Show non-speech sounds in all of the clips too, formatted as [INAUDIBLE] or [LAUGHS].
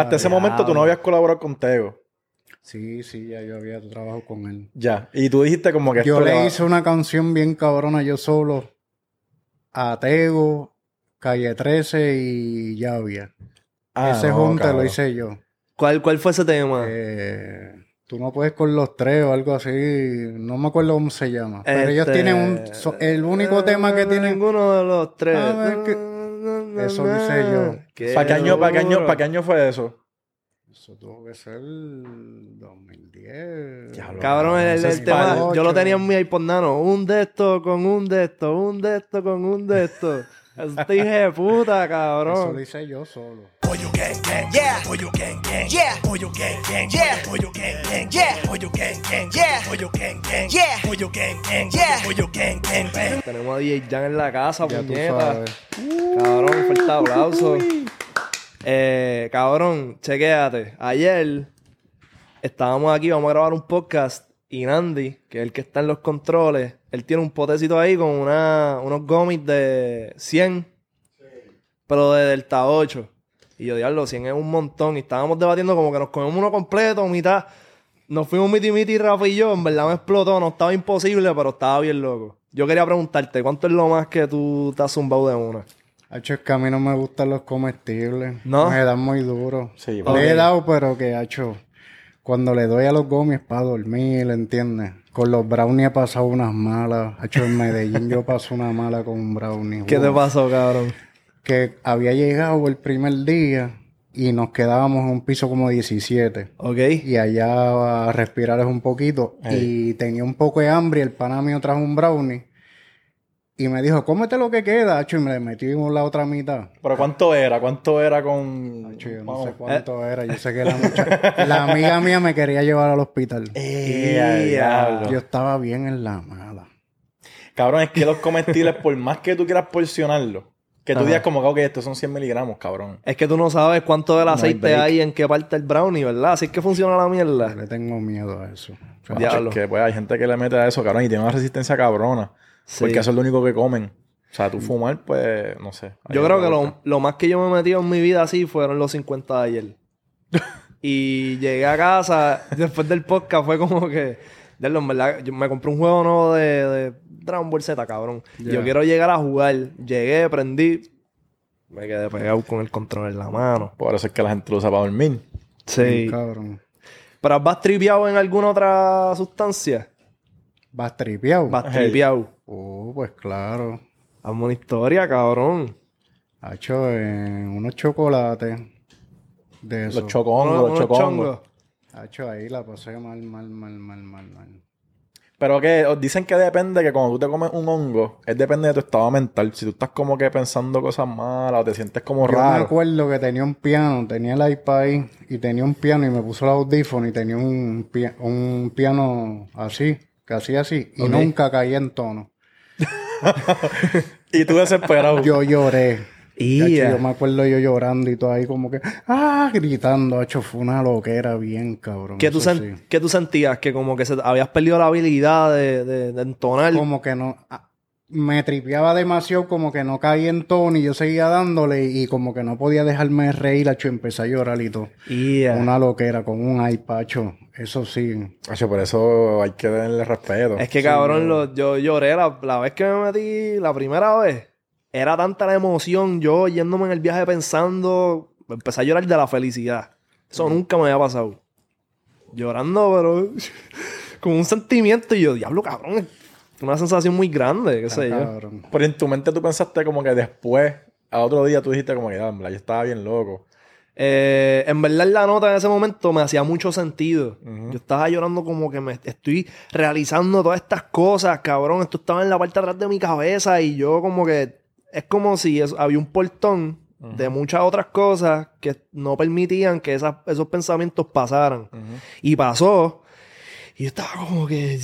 Hasta ese momento tú no habías colaborado con Tego. Sí, sí, ya yo había trabajado con él. Ya. Y tú dijiste como que Yo esto le va- hice una canción bien cabrona yo solo a Tego, Calle 13 y Llavia. Ah, Ese no, junte cabrón. lo hice yo. ¿Cuál, ¿Cuál fue ese tema? Eh, tú no puedes con los tres o algo así. No me acuerdo cómo se llama. Pero ellos Este, tienen un... so- el único tema que tienen... Ninguno de los tres. A ver, que- Eso lo hice yo. ¿Para qué, año, para, qué año. ¿Para qué año fue eso? Eso tuvo que ser 2010. Diablo, Cabrón, el, tema, yo lo tenía en mi iPod Nano. Un de estos con un de estos, un de estos con un de estos. Este hijo de puta, Eso cabrón. lo hice yo solo. Pollo gang gang, yeah. Pollo gang gang, yeah. Pollo gang gang, yeah. Pollo gang gang, yeah. Pollo gang gang, yeah. Pollo gang gang, yeah. Pollo gang gang, yeah. Pollo gang gang, bang. Tenemos a DJ Jan en la casa, Ya tú puñeta. sabes. Cabrón, fuerte aplauso. Eh, cabrón, chequéate. Ayer estábamos aquí, vamos a grabar un podcast. Y Nandi, que es el que está en los controles, él tiene un potecito ahí con una, unos gomis de 100, pero de Delta 8. Y yo, diablo, 100 es un montón. Y estábamos debatiendo como que nos comemos uno completo, mitad. Nos fuimos miti miti, Rafa y yo. En verdad me explotó. No estaba imposible, pero estaba bien loco. Yo quería preguntarte, ¿cuánto es lo más que tú te has zumbado de una? Hacho, es que a mí no me gustan los comestibles. ¿No? Me dan muy duro. Sí, Le he dado, pero que, hacho, cuando le doy a los gomis para dormir, ¿entiendes? Con los brownies he pasado unas malas. Hacho, en Medellín yo pasé una mala con un brownie. ¿Qué te pasó, cabrón? Que había llegado el primer día y nos quedábamos en un piso como 17. ¿Ok? Y allá a respirar es un poquito. Y tenía un poco de hambre y el pana mío trajo un brownie. Y me dijo, cómete lo que queda, hacho, y me en la otra mitad. ¿Pero cuánto era? ¿Cuánto era con...? Hacho, yo no sé cuánto era. Yo sé que la, mucha- la amiga mía me quería llevar al hospital. Eh, diablo. Yo estaba bien en la mala. Cabrón, es que los comestibles, por más que tú quieras porcionarlo, que tú Ajá. digas como que, ok, estos son 100 miligramos, cabrón. Es que tú no sabes cuánto del hay aceite break. hay en qué parte del brownie, ¿verdad? Así es que funciona la Yo mierda. le tengo miedo a eso. Diablo. es que pues, hay gente que le mete a eso, cabrón, y tiene una resistencia cabrona. Sí. Porque eso es lo único que comen. O sea, tú fumar, pues, no sé. Yo creo que lo, lo más que yo me he metido en mi vida así fueron los 50 de ayer. [LAUGHS] y llegué a casa, después del podcast, fue como que... diablo, en verdad, yo me compré un juego nuevo de, de Dragon Ball Z, cabrón. Yo quiero llegar a jugar. Llegué, prendí... Me quedé pegado con el control en la mano. Por eso es que la gente lo usa para dormir. Sí. Cabrón. ¿Pero has tripeado en alguna otra sustancia? ¿Vas tripeado? Vas Hey. Pues claro. Hazme una historia, cabrón. Hacho, en unos chocolates. De eso. Los chocongos, los unos chocongos. chongos. Hacho, ahí la pasé mal, mal, mal, mal, mal, mal. Pero que dicen que depende, que cuando tú te comes un hongo, es depende de tu estado mental. Si tú estás como que pensando cosas malas o te sientes como Yo me raro. acuerdo que tenía un piano, tenía el iPad ahí y tenía un piano y me puso el audífono y tenía un, pia- un piano así, que hacía así y nunca caía en tono. [LAUGHS] Y tú desesperado. Yo lloré. Y Hacho, yo me acuerdo yo llorando y todo ahí como que, ah, gritando, hecho, fue una loquera bien, cabrón. ¿Qué tú, eso sen- sí. qué tú sentías? Que como que se, habías perdido la habilidad de, de- de entonar. Como que no, ah, me tripeaba demasiado, como que no caía en tono y yo seguía dándole y como que no podía dejarme reír, hecho, empecé a llorar y todo. Y Una loquera con un iPad, hecho, eso sí. Hacho, por eso hay que darle respeto. Es que cabrón, lo- yo lloré la, la vez que me metí, la primera vez. Era tanta la emoción, yo yéndome en el viaje pensando, empecé a llorar de la felicidad. Eso nunca me había pasado. Llorando, pero [LAUGHS] con un sentimiento y yo, diablo, cabrón, una sensación muy grande, qué sé yo. Pero en tu mente tú pensaste como que después, a otro día tú dijiste como que, "Ah, yo estaba bien loco. Eh, en verdad la nota en ese momento me hacía mucho sentido. Yo estaba llorando como que me estoy realizando todas estas cosas, cabrón. Esto estaba en la parte de atrás de mi cabeza y yo como que es como si es- había un portón de muchas otras cosas que no permitían que esas- esos pensamientos pasaran. Y pasó. Y yo estaba como que...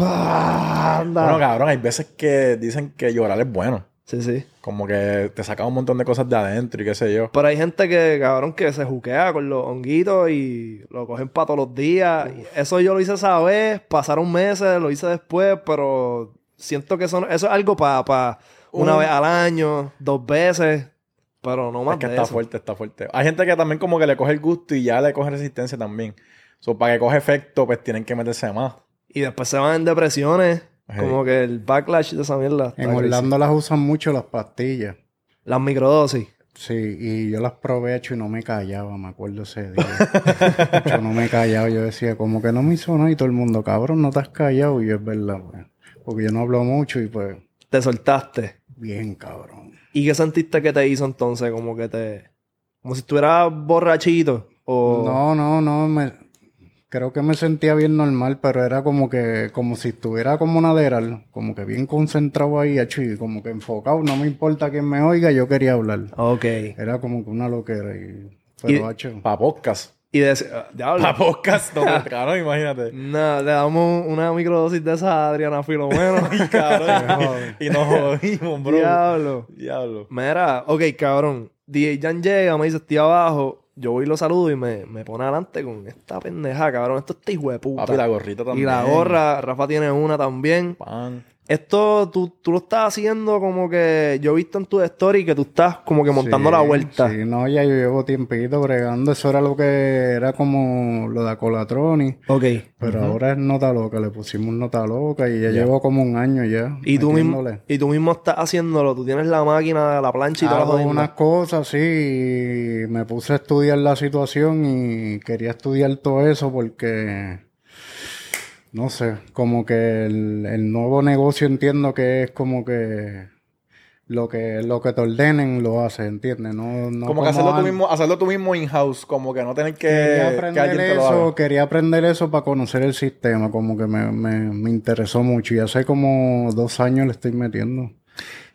ah, anda. Bueno, cabrón, hay veces que dicen que llorar es bueno. Sí, sí. Como que te saca un montón de cosas de adentro y qué sé yo. Pero hay gente que, cabrón, que se juquea con los honguitos y lo cogen para todos los días. Eso yo lo hice esa vez, pasaron meses, lo hice después, pero siento que eso, eso es algo para una Un- vez al año, dos veces. Pero no más Es que de está eso. fuerte, está fuerte. Hay gente que también como que le coge el gusto y ya le coge resistencia también. So, para que coge efecto, pues tienen que meterse más. Y después se van en depresiones. Hey. Como que el backlash de esa mierda. En. Orlando las usan mucho las pastillas. Las microdosis. Sí, y yo las probé, hecho, y no me callaba, me acuerdo ese día. [LAUGHS] Hecho, no me callaba, yo decía, como que no me hizo nada, y todo el mundo, cabrón, no te has callado, y yo, es verdad, pues. Porque yo no hablo mucho, y pues, Te soltaste. bien, cabrón. ¿Y qué sentiste que te hizo entonces? Como que te... Como si estuvieras borrachito. O... No, no, no, me... creo que me sentía bien normal, pero era como que, como si estuviera como una Adderall, como que bien concentrado ahí, hecho, y como que enfocado, no me importa quién me oiga, yo quería hablar. Ok. Era como que una loquera, y... Pero, Y- Para podcast. Y de... ah. Para podcast, no, [LAUGHS] pues, cabrón, imagínate. No, le damos una microdosis de esa a Adriana Filomeno. [LAUGHS] Cabrón. [LAUGHS] y nos jodimos, bro. Diablo. Diablo. Mira, ok, cabrón. DJ Jan llega, me dice, estoy abajo. Yo voy y lo saludo y me, me pone adelante con esta pendeja, cabrón. Esto está hijo de puta. Papi, la gorrita y también. la gorra, Rafa tiene una también. Pan. Esto tú, tú lo estás haciendo como que yo he visto en tu story que tú estás como que montando Sí, la vuelta. Sí, no, ya yo llevo tiempito bregando. Eso era lo que era como lo de Acolatroni. Ok. Pero ahora es nota loca. Le pusimos nota loca y ya llevo como un año ya. Y tú, mismo, y tú mismo estás haciéndolo. Tú tienes la máquina, la plancha y las Hago unas cosas, sí. y me puse a estudiar la situación y quería estudiar todo eso porque... No sé, como que el, el nuevo negocio entiendo que es como que lo que lo que te ordenen lo haces, ¿entiendes? No, no como que hacerlo tú al- mismo, hacerlo tú mismo in-house, como que no tener que, Quería que aprender alguien te lo eso, haga. quería aprender eso para conocer el sistema, como que me, me, me interesó mucho y hace como dos años le estoy metiendo.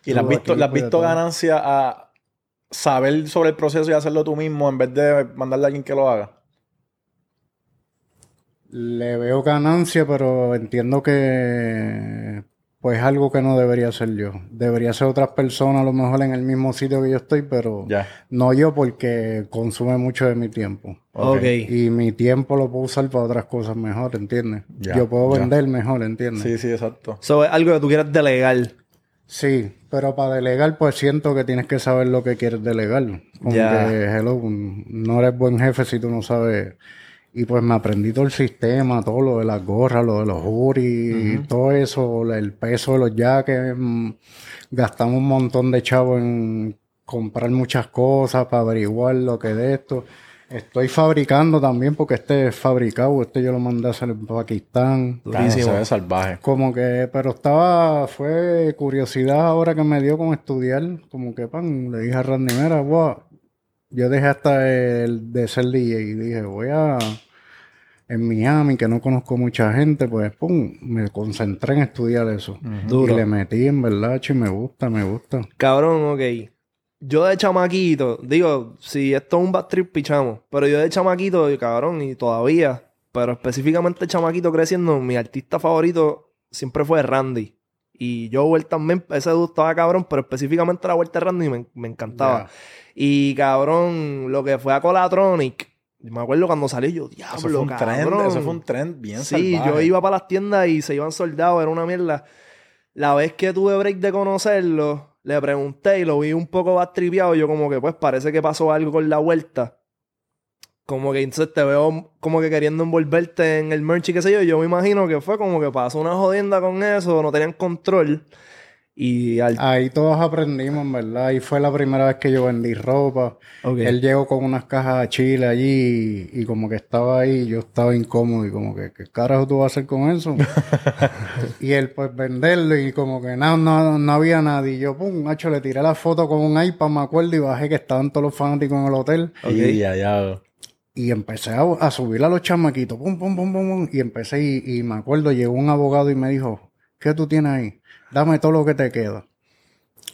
Y has visto, le has pues, visto todo. ganancia a saber sobre el proceso y hacerlo tú mismo en vez de mandarle a alguien que lo haga. Le veo ganancia, pero entiendo que pues algo que no debería ser yo. Debería ser otras personas a lo mejor en el mismo sitio que yo estoy, pero Ya. no yo porque consume mucho de mi tiempo. Ok. Y mi tiempo lo puedo usar para otras cosas mejor, ¿entiendes? Ya, yo puedo ya. vender mejor, ¿entiendes? Sí, sí, exacto. So, es algo que tú quieras delegar. Sí, pero para delegar, pues siento que tienes que saber lo que quieres delegar. Como Ya. que, hello, no eres buen jefe si tú no sabes. Y pues me aprendí todo el sistema, todo lo de las gorras, lo de los juris, todo eso, el peso de los jackets. mm, Gastamos un montón de chavo en comprar muchas cosas para averiguar lo que de esto. Estoy fabricando también porque este es fabricado, este yo lo mandé a hacer en Pakistán. Se ve salvaje. Como que, pero estaba, fue curiosidad ahora que me dio con estudiar, como que pan, le dije a Randy, mira, guau, yo dejé hasta el de ser DJ y dije, voy a, en Miami, que no conozco mucha gente, pues, pum, me concentré en estudiar eso. Duro. Y le metí, en verdad, chi, me gusta, me gusta. Cabrón, ok. Yo de chamaquito, digo, si esto es un bad trip, pichamos. Pero yo de chamaquito, cabrón, y todavía, pero específicamente chamaquito creciendo, mi artista favorito siempre fue Randy. Y Joel también, ese dude estaba cabrón, pero específicamente la vuelta de Randy me, me encantaba. Y cabrón, lo que fue a Colatronic, me acuerdo cuando salió yo, diablo, Eso fue un cabrón. trend, eso fue un trend bien Sí, salvaje. yo iba para las tiendas y se iban soldados, era una mierda. La vez que tuve break de conocerlo, le pregunté y lo vi un poco más. Yo como que pues parece que pasó algo con la vuelta. Como que entonces te veo como que queriendo envolverte en el merch y qué sé yo. Yo me imagino que fue como que pasó una jodienda con eso, no tenían control. Y al... Ahí todos aprendimos, en verdad, y fue la primera vez que yo vendí ropa. Él llegó con unas cajas a Chile allí y, y como que estaba ahí, yo estaba incómodo y como que, ¿qué carajo tú vas a hacer con eso? [LAUGHS] y él pues venderlo y como que no, no, no había nadie. Y yo, pum, macho, le tiré la foto con un iPad, me acuerdo, y bajé que estaban todos los fanáticos en el hotel. Y ya, ya. Y empecé a, a subir a los chamaquitos, pum, pum, pum, pum, pum, y empecé y, y me acuerdo, llegó un abogado y me dijo, ¿qué tú tienes ahí? Dame todo lo que te queda.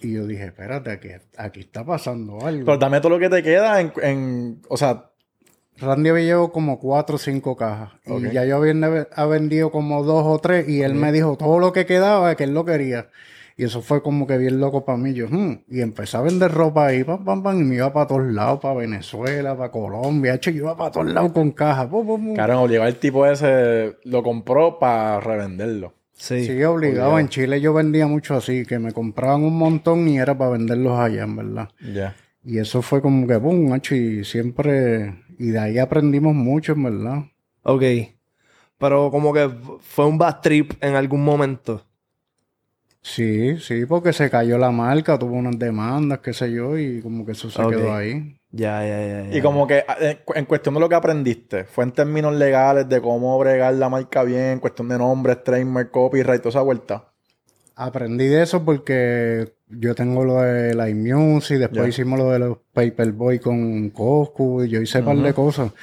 Y yo dije, espérate, aquí, aquí está pasando algo. Pero dame todo lo que te queda en, en o sea, Randy había llevado como cuatro o cinco cajas. Y ya yo había ha vendido como dos o tres. Y él me dijo todo lo que quedaba, que él lo quería. Y eso fue como que bien loco para mí. Yo, "Hmm". Y empecé a vender ropa ahí, pam, pam, pam. Y me iba para todos lados, para Venezuela, para Colombia. Hecho, yo iba para todos lados con cajas. Obligado el tipo ese lo compró para revenderlo. Sí. Sí, obligado. En Chile yo vendía mucho así, que me compraban un montón y era para venderlos allá, en verdad. Ya. Y eso fue como que, boom, macho, y siempre, y de ahí aprendimos mucho, en verdad. Ok. Pero como que fue un bad trip en algún momento. Sí, sí, porque se cayó la marca, tuvo unas demandas, qué sé yo, y como que eso se quedó ahí. Ya, ya, ya. ya. Y como que eh, en cuestión de lo que aprendiste, fue en términos legales de cómo bregar la marca bien, cuestión de nombres, trademark, copyright, toda esa vuelta. Aprendí de eso porque yo tengo lo de la iMusic, después hicimos lo de los Paperboy con Coscu, y yo hice un par de cosas.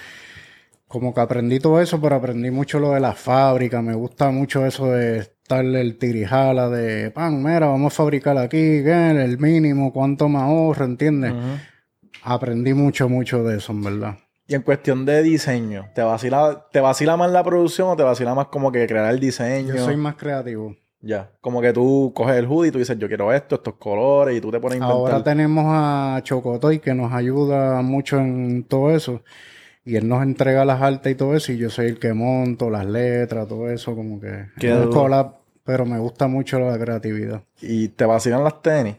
Como que aprendí todo eso, pero aprendí mucho lo de la fábrica. Me gusta mucho eso de estar el tirijala de pan, mira, vamos a fabricar aquí, ¿qué? el mínimo, cuánto me ahorro, ¿entiendes? Aprendí mucho, mucho de eso, en verdad. Y en cuestión de diseño, ¿te vacila, ¿te vacila más la producción o te vacila más como que crear el diseño? Yo soy más creativo. Ya, como que tú coges el hoodie y tú dices, yo quiero esto, estos colores, y tú te pones a inventar. Ahora tenemos a Chocotoy que nos ayuda mucho en todo eso. Y él nos entrega las artes y todo eso. Y yo soy el que monto las letras, todo eso. Como que es un collab, pero me gusta mucho la creatividad. Y te vacilan las tenis.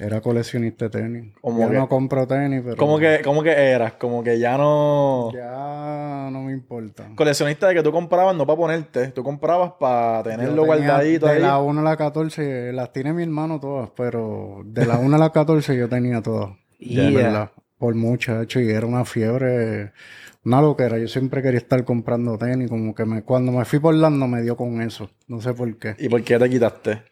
Era coleccionista de tenis. ¿Cómo Yo que? no compro tenis, pero ¿Cómo que, ¿Cómo que eras? Como que ya no... ya no me importa. Coleccionista de que tú comprabas no para ponerte, tú comprabas para tenerlo guardadito De ahí. la 1 a la 14, las tiene mi hermano todas, pero de la 1 a la 14 yo tenía todas. [LAUGHS] De verdad. Por muchacho, y era una fiebre, una loquera. Yo siempre quería estar comprando tenis, como que me, cuando me fui por Orlando me dio con eso. No sé por qué. ¿Y por qué te quitaste?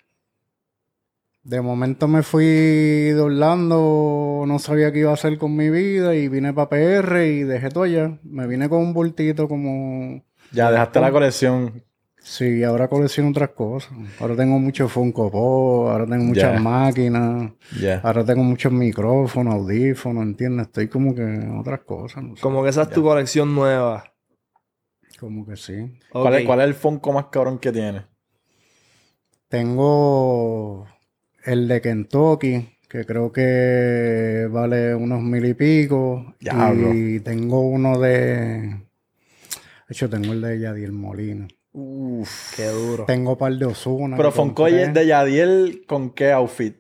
De momento me fui de Orlando, no sabía qué iba a hacer con mi vida y vine para PR y dejé todo allá. Me vine con un bultito como... Ya dejaste la colección. Sí, ahora colecciono otras cosas. Ahora tengo mucho Funko Pop, ahora tengo muchas máquinas, Ya. ahora tengo muchos micrófonos, audífonos, ¿entiendes? Estoy como que en otras cosas, no sé. Como que esa es tu colección nueva. Como que sí. ¿Cuál, es. ¿Cuál es el Funko más cabrón que tienes? Tengo el de Kentucky, que creo que vale unos mil y pico. Y tengo uno de... De hecho, tengo el de Yadiel Molina. Uf. Qué duro. Tengo un par de Osuna. Pero compré. de Yadiel, ¿con qué outfit?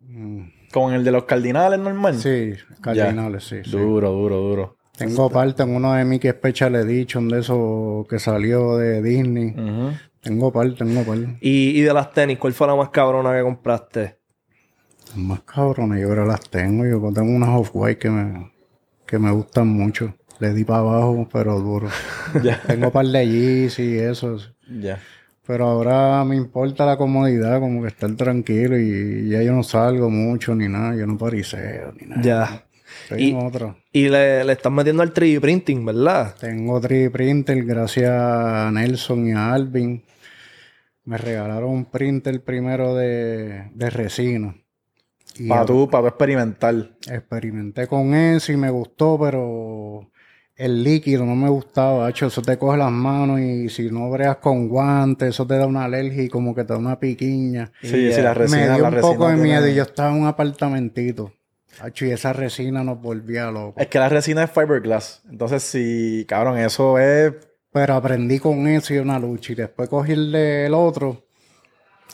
Mm, ¿Con el de los cardinales normal? Sí, cardinales, sí, sí. Duro, duro, duro. Tengo parte en uno de Mickey Special Edition de eso que salió de Disney. Tengo par, tengo par. Y, y de las tenis, ¿cuál fue la más cabrona que compraste? Más cabrones, yo ahora las tengo. Yo tengo unas off-white que me, que me gustan mucho. Le di para abajo, pero duro. [LAUGHS] Ya. tengo par de Yeezy y eso. Ya. Pero ahora me importa la comodidad, como que estar tranquilo y ya yo no salgo mucho ni nada. Yo no pariseo ni nada. Ya. Y- le, le estás metiendo al 3D printing, ¿verdad? Tengo 3D printer gracias a Nelson y a Alvin. Me regalaron un printer primero de, de resina. Para tú, para tú experimentar. experimenté con eso y me gustó, pero el líquido no me gustaba. Hecho, eso te coge las manos y si no breas con guantes, eso te da una alergia y como que te da una piquiña. Sí, Y, sí, la resina, me dio la un resina poco de tiene- miedo y yo estaba en un apartamentito. Hacho, y esa resina nos volvía loco. Es que la resina es fiberglass. Entonces, sí, cabrón, eso es. Pero aprendí con eso y una lucha. Y después cogí el otro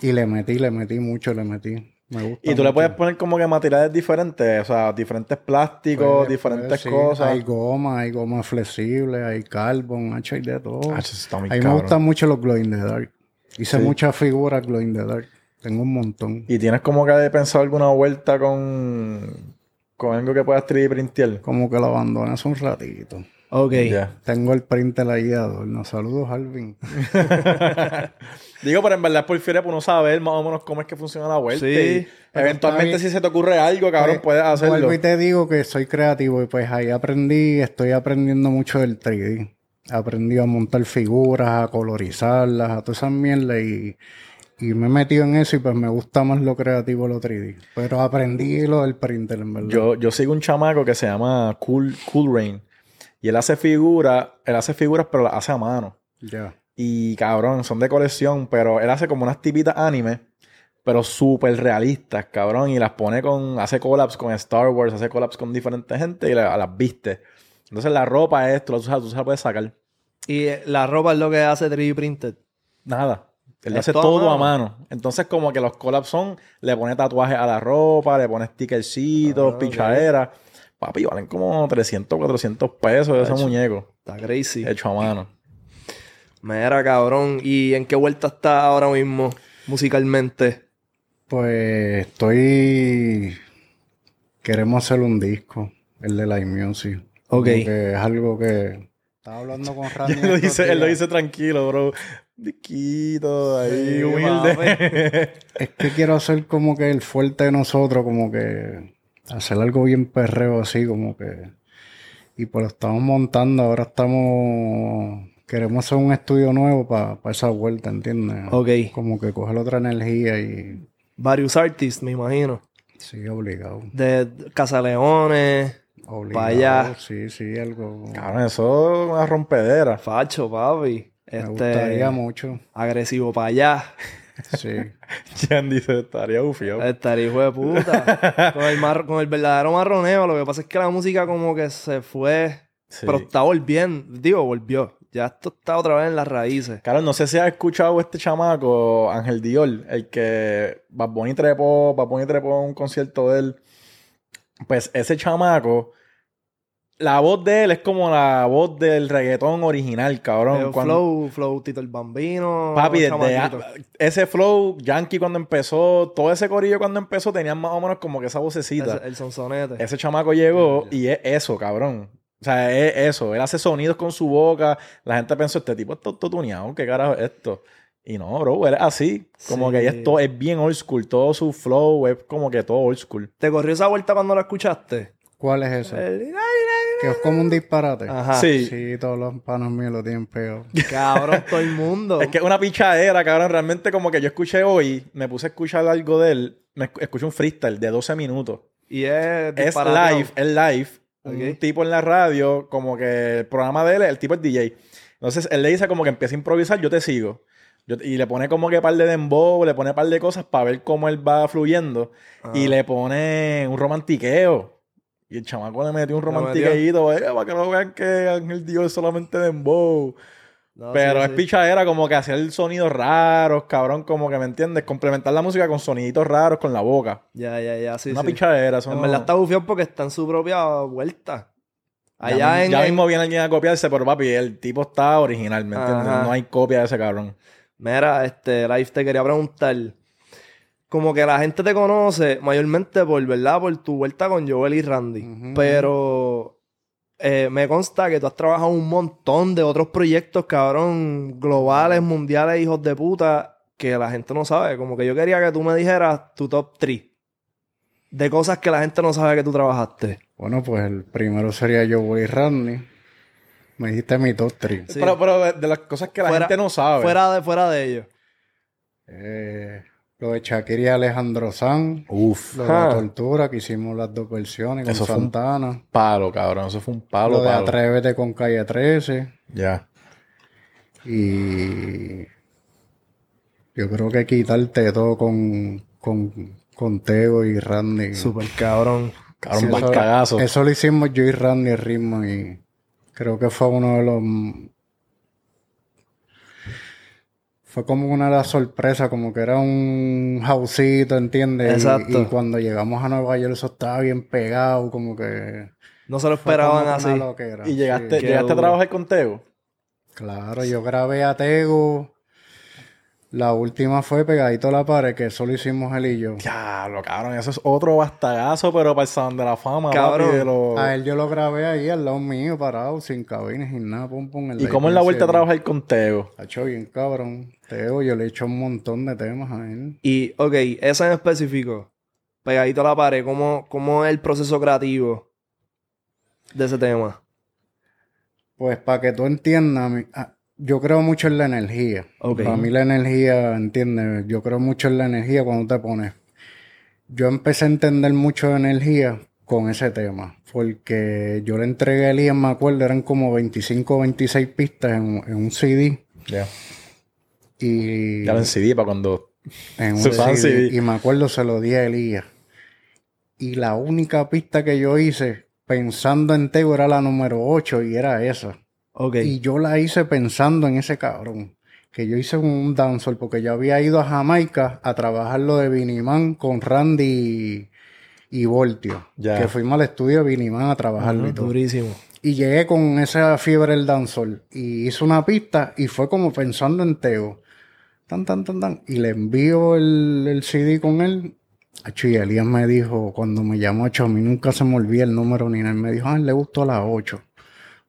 y le metí, le metí mucho, le metí. Me gusta. Y tú le puedes poner como que materiales diferentes, o sea, diferentes plásticos, Puede- diferentes puede, sí. cosas. Hay goma, hay goma flexible, hay carbon, hay de todo. Ah, eso está muy a mí me gustan mucho los glow in the dark. Hice Sí. muchas figuras glow in the dark. Tengo un montón. ¿Y tienes como que pensado alguna vuelta con, con algo que puedas 3D printear? Como que lo abandoné hace un ratito. Ok. Tengo el printer ahí de adorno. Saludos, Alvin. [LAUGHS] Digo, pero en verdad es por fiere por no saber más o menos cómo es que funciona la vuelta. Sí, y eventualmente si se te ocurre algo, cabrón, Pues, puedes hacerlo. Vuelvo y te digo que soy creativo y pues ahí aprendí, estoy aprendiendo mucho del 3D. Aprendí a montar figuras, a colorizarlas, a todas esas mierdas y, y me he metido en eso y pues me gusta más lo creativo, lo 3D. Pero aprendí lo del printer, en verdad. Yo, yo sigo un chamaco que se llama Cool, cool Rain. Y él hace figuras, él hace figuras, pero las hace a mano. Ya. Y cabrón, son de colección, pero él hace como unas tipitas anime, pero súper realistas, cabrón. Y las pone con, hace collabs con Star Wars, hace collabs con diferente gente y la- las viste. Entonces la ropa es, tú, la- tú, se la- tú la puedes sacar. Y la ropa es lo que hace 3D printed. Nada. Él hace todo a todo a mano. mano. Entonces, como que los collabs son, le pone tatuajes a la ropa, le pone stickercitos, Ah, pichaderas. Papi, valen como 300, 400 pesos ese Tacho. muñeco. Está crazy. Hecho a mano. Mira, cabrón. ¿Y en qué vuelta está ahora mismo musicalmente? Pues estoy. Queremos hacer un disco, el de Live Music. Ok. que es algo que. Estaba hablando con [LAUGHS] Randy. él, lo estos dice, él lo días. dice tranquilo, bro. Disquito, ahí, Sí, humilde. Es que quiero hacer como que el fuerte de nosotros, como que hacer algo bien perreo así, como que. Y pues lo estamos montando, ahora estamos. Queremos hacer un estudio nuevo para esa vuelta, ¿entiendes? Ok. Como que coger otra energía y. Varios artists, me imagino. Sí, obligado. De Casaleones, Obligado. Pa' allá. Sí, sí, algo. Cabrón, eso es una rompedera. Facho, papi. Me Este, gustaría mucho. agresivo para allá. Sí. [LAUGHS] Jan dice, estaría ufio. Estaría hijo de puta. [LAUGHS] con, el mar- con el verdadero marroneo. Lo que pasa es que la música como que se fue. Sí. Pero está volviendo. Digo, volvió. Ya esto está otra vez en las raíces. Claro, no sé si has escuchado este chamaco, Ángel Dior, el que Bad Bunny trepó, Bad Bunny trepó un concierto de él. Pues ese chamaco, la voz de él es como la voz del reggaetón original, cabrón. Eh, Cuando- flow, Flow Tito el Bambino. Papi, desde a- ese flow, Yankee cuando empezó, todo ese corillo cuando empezó tenían más o menos como que esa vocecita. Ese- el sonsonete. Ese chamaco llegó y es eso, cabrón. O sea, es eso. Él hace sonidos con su boca. La gente pensó, este tipo está tuneado. ¿Qué carajo es esto? Y no, bro, él es así. Como Sí. que esto es bien old school. Todo su flow es como que todo old school. ¿Te corrió esa vuelta cuando la escuchaste? ¿Cuál es ese? El- Que es como un disparate. Ajá. Sí. Sí, todos los panos míos lo tienen peor. [LAUGHS] Cabrón, todo el mundo. Es que es una pichadera, cabrón. Realmente como que yo escuché hoy, me puse a escuchar algo de él. Me escu- escuché un freestyle de 12 minutos. Y es Es live, es live. Un tipo en la radio, como que el programa de él, el tipo es DJ. Entonces él le dice como que empieza a improvisar, yo te sigo. Yo- y le pone como que par de dembow, le pone par de cosas para ver cómo él va fluyendo. Y Ah. le pone un romantiqueo. Y el chamaco le metió un romantiqueito, eh, para que no vean que Ángel Dios es solamente dembow. No, Pero sí, es sí. pichadera como que hacer sonidos raros, cabrón, como que me entiendes, complementar la música con soniditos raros con la boca. Ya, ya, ya, sí, una sí. pichadera, eso En verdad está bufiado porque está en su propia vuelta. Ya Allá mi- en... ya mismo viene alguien a copiarse, pero papi, el tipo está original, ¿me entiendes? Ajá. No hay copia de ese cabrón. Mira, este, Life, te quería preguntar. Como que la gente te conoce mayormente por, ¿verdad? Por tu vuelta con Joel y Randy. Pero eh, me consta que tú has trabajado un montón de otros proyectos, cabrón, globales, mundiales, hijos de puta, que la gente no sabe. Como que yo quería que tú me dijeras tu top 3 de cosas que la gente no sabe que tú trabajaste. Bueno, pues el primero sería yo voy Randy. Me dijiste mi top 3. Sí. Pero, pero de, de las cosas que la Fuera- gente no sabe. Fuera de, fuera de ellos. Eh, lo de Shakira y Alejandro Sanz. Uf. Lo de Ah. la tortura, que hicimos las dos versiones con Eso fue un Santana. Palo, cabrón. Eso fue un palo, Lo de palo. Atrévete con Calle 13. Ya. Y yo creo que quitarte todo con, con, con Teo y Randy. Super cabrón. Cabrón, Sí, más eso- cagazo. Eso lo hicimos yo y Randy el ritmo y creo que fue uno de los... Fue como una de las sorpresas, como que era un houseito, ¿entiendes? Y- Exacto. Y, cuando llegamos a Nueva York eso estaba bien pegado, como que... No se lo esperaban así. loquera, Y llegaste, sí. Llegaste a trabajar con Teo. Claro, yo grabé a Tego. La última fue pegadito a la pared, que solo hicimos él y yo. Diablo, cabrón. Eso es otro bastagazo, pero para el Salón de la Fama, Cabrón. papi, A él yo lo grabé ahí al lado mío, parado, sin cabines, sin nada, pum, pum. el ¿Y cómo es la vuelta a trabajar con Teo? Ha hecho bien, cabrón. Teo, yo le he hecho un montón de temas a él. Y, ok, esa en específico, pegadito a la pared, ¿cómo, cómo es el proceso creativo de ese tema? Pues para que tú entiendas, ah, yo creo mucho en la energía. Ok. Para mí la energía, ¿entiendes? Yo creo mucho en la energía cuando te pones. Yo empecé a entender mucho de energía con ese tema. Porque yo le entregué a Elian, me acuerdo, eran como 25 o 26 pistas en, en un CD. Ya. Y Ya lo encidí para cuando... en [LAUGHS] Se CD, CD. Y me acuerdo, se lo di a Elías. Y la única pista que yo hice pensando en Tego era la número 8 y era esa. Ok. Y yo la hice pensando en ese cabrón. que yo hice un dancehall porque yo había ido a Jamaica a trabajar lo de Viniman con Randy y, Voltio. Ya. Que fuimos al estudio de Viniman a trabajarlo y todo. Durísimo. Y llegué con esa fiebre del dancehall. Y hice una pista y fue como pensando en Teo. Tan, tan, tan, tan. Y le envío el, el CD con él. Acho, y Elías me dijo, cuando me llamó, Acho, a mí nunca se me olvida el número ni nada. Me dijo, ah, le gustó la 8.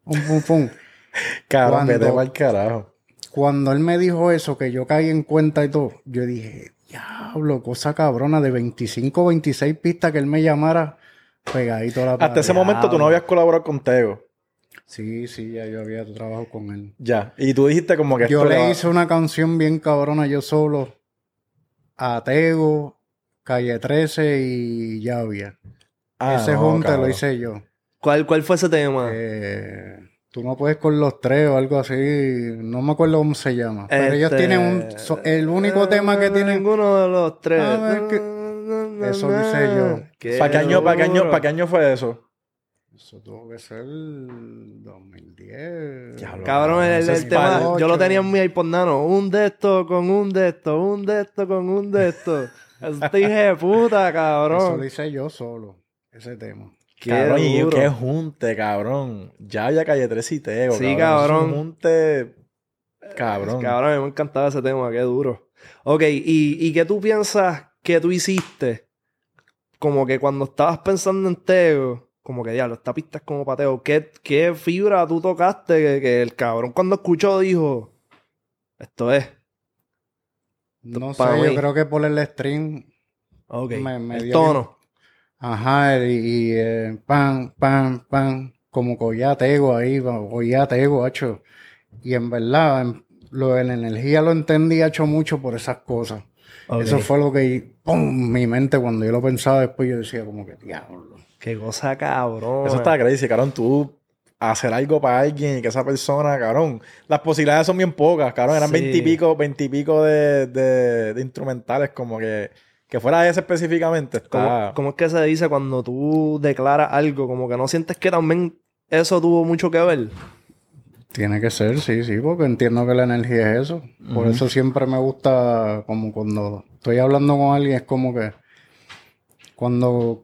Pum, pum, pum. [LAUGHS] Cabrón, Cuando- vete pa'l carajo. Cuando él me dijo eso, que yo caí en cuenta y todo, yo dije, diablo, cosa cabrona de 25 o 26 pistas que él me llamara pegadito a la Hasta pared. ese momento tú no habías colaborado con Tego. Sí, sí, ya yo había trabajado con él. Ya. Y tú dijiste como que Yo esto le va- hice una canción bien cabrona yo solo a Tego, Calle 13 y Llavia. Ah, ese no, junte cabrón. lo hice yo. ¿Cuál, ¿Cuál fue ese tema? Eh, tú no puedes con los tres o algo así. No me acuerdo cómo se llama. Pero ellos Este, tienen un... so- el único tema que tienen... Ninguno de los tres. A ver, que- Eso hice yo. Qué ¿Para qué, año, para, qué año, duro. ¿Para qué año fue eso? Eso tuvo que ser el 2010. Diablo. Cabrón, el, Eso tema, yo lo tenía en mi iPod Nano. Un de estos con un de estos, un de estos con un de estos. [LAUGHS] Este hijo de puta, Eso cabrón. lo hice yo solo, ese tema. Qué cabrón, y qué junte, cabrón. Ya había calle 3 y Tego. Sí, cabrón. cabrón. Es un junte. Cabrón. Cabrón, mí me encantaba ese tema, qué duro. Ok, ¿y, y qué tú piensas que tú hiciste? Como que cuando estabas pensando en Tego, como que diablo, esta pista es como pateo. ¿Qué, qué fibra tú tocaste que, que el cabrón cuando escuchó dijo, esto es? No sé, mí. yo creo que por el stream, Ok, Me- me el dio tono. ajá, y, y, eh, pam, pam, pam, como que oía Tego ahí, oía Tego, hacho. Y en verdad, en- lo de la energía lo entendí, hecho mucho por esas cosas. Eso fue lo que, pum, mi mente, cuando yo lo pensaba después, yo decía como que, diablo. Qué cosa cabrón. Eso está crazy, cabrón. Tú hacer algo para alguien y que esa persona, cabrón. Las posibilidades son bien pocas, cabrón. Eran Sí. veintipico, veintipico de, de, de instrumentales, como que, que fuera ese específicamente. Está... ¿Cómo, cómo es que se dice cuando tú declaras algo? Como que no sientes que también eso tuvo mucho que ver. Tiene que ser, sí, sí, porque entiendo que la energía es eso. Por eso siempre me gusta, como cuando estoy hablando con alguien, es como que cuando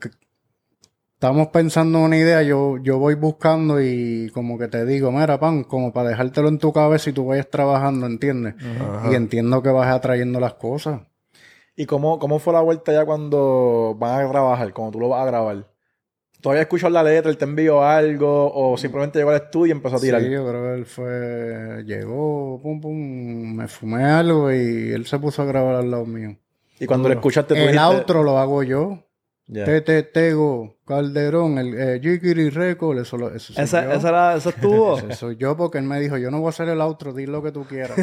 estamos pensando en una idea, yo, yo voy buscando y como que te digo, mira, pan, como para dejártelo en tu cabeza y tú vayas trabajando, ¿entiendes? Y entiendo que vas atrayendo las cosas. ¿Y cómo, cómo fue la vuelta ya cuando van a trabajar, cuando tú lo vas a grabar? ¿Todavía escuchas la letra, él te envió algo o simplemente llegó al estudio y empezó a tirar? Sí, yo creo que él fue, llegó, pum, pum, me fumé algo y él se puso a grabar al lado mío. Y cuando lo escuchaste tú El dijiste- outro lo hago yo. Ya. Tete, Tego, Calderón, el eh, Record, eso, lo- eso soy Esa, yo. esa era, [LAUGHS] eso estuvo. Ese soy yo porque él me dijo, yo no voy a hacer el outro, di lo que tú quieras. [LAUGHS]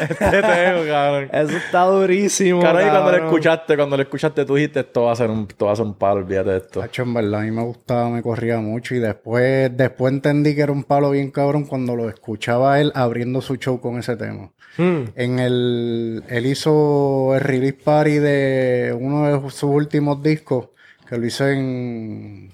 Este tengo, cabrón. eso está durísimo. Cabrón, y cuando lo escuchaste, cuando lo escuchaste, tú dijiste, esto va a ser un, esto va a ser un palo, olvídate de esto. Tacho, en verdad, a mí me gustaba, me corría mucho y después, después entendí que era un palo bien cabrón cuando lo escuchaba él abriendo su show con ese tema. Mm. En el, él hizo el release party de uno de sus últimos discos, que lo hizo en...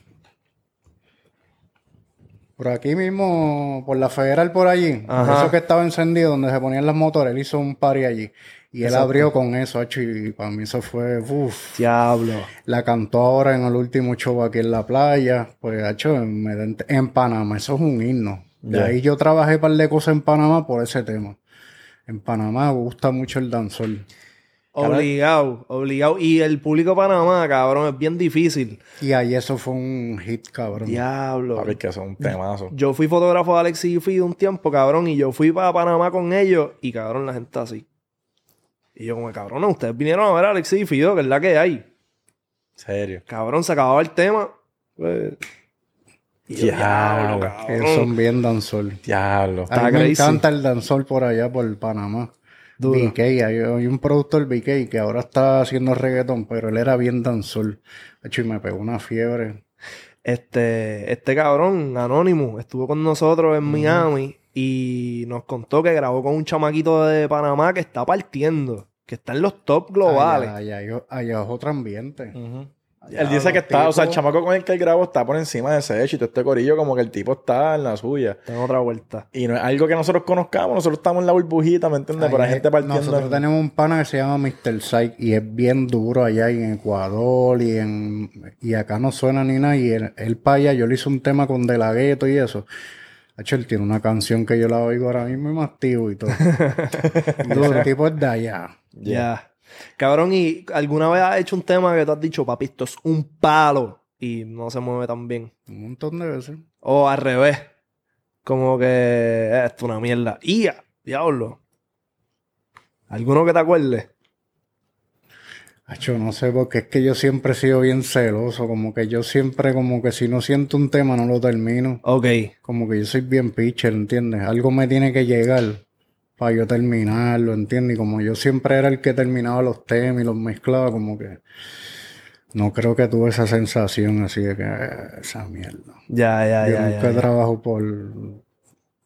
Por aquí mismo, por la Federal por allí, Ajá. eso que estaba encendido, donde se ponían las motores, él hizo un party allí. Y él abrió con eso, hacho, y para mí eso fue, uff. Diablo. La cantó ahora en el último show aquí en la playa. Pues, hecho, en, en Panamá, eso es un himno. De ahí yo trabajé un par de cosas en Panamá por ese tema. En Panamá me gusta mucho el danzol. Obligado, obligado. Y el público de Panamá, cabrón, es bien difícil. Y ahí eso fue un hit, cabrón. Diablo. Papi, que eso es un temazo. Yo fui fotógrafo de Alex y Fido un tiempo, cabrón, y yo fui para Panamá con ellos y, cabrón, la gente así. Y yo como, cabrón, ustedes vinieron a ver a Alex y Fido, que es la que hay. serio. Cabrón, se acababa el tema. Pues... y yo, Diablo, Ellos son bien danzol. Diablo. A mí me crazy. encanta el danzol por allá, por Panamá. BK, hay, hay un productor BK que ahora está haciendo reggaetón, pero él era bien danzol. Hecho, y me pegó una fiebre. Este, este cabrón, Anonymous, estuvo con nosotros en Miami y nos contó que grabó con un chamaquito de Panamá que está partiendo, que está en los top globales. Allá, allá, allá es otro ambiente. Él dice que está, o sea, el chamaco con el que él grabó está por encima de ese hecho y todo este corillo, como que el tipo está en la suya. Tengo otra vuelta. Y no es algo que nosotros conozcamos, nosotros estamos en la burbujita, ¿me entiendes? Hay Ahí gente partiendo. Nosotros en- tenemos un pana que se llama Mr. Psych y es bien duro allá en Ecuador y en y acá no suena ni nada. Y él, él para allá, yo le hice un tema con De La y eso. Hacho, él tiene una canción que yo la oigo ahora mismo y me activo y todo. [LAUGHS] y ese tipo es de allá. Ya. Cabrón, ¿y alguna vez has hecho un tema que tú has dicho, papi, esto es un palo y no se mueve tan bien? Un montón de veces. O al revés. Como que eh, esto es una mierda. ¡Ya! Diablo. ¿Alguno que te acuerdes? Hacho, no sé, porque es que yo siempre he sido bien celoso. Como que yo siempre, como que si no siento un tema, no lo termino. Ok. Como que yo soy bien pitcher, ¿entiendes? Algo me tiene que llegar para yo terminarlo, ¿entiendes? Y como yo siempre era el que terminaba los temas y los mezclaba, como que no creo que tuve esa sensación así de que "Ah, esa mierda. Ya, ya, yo ya. nunca ya, ya. trabajo por...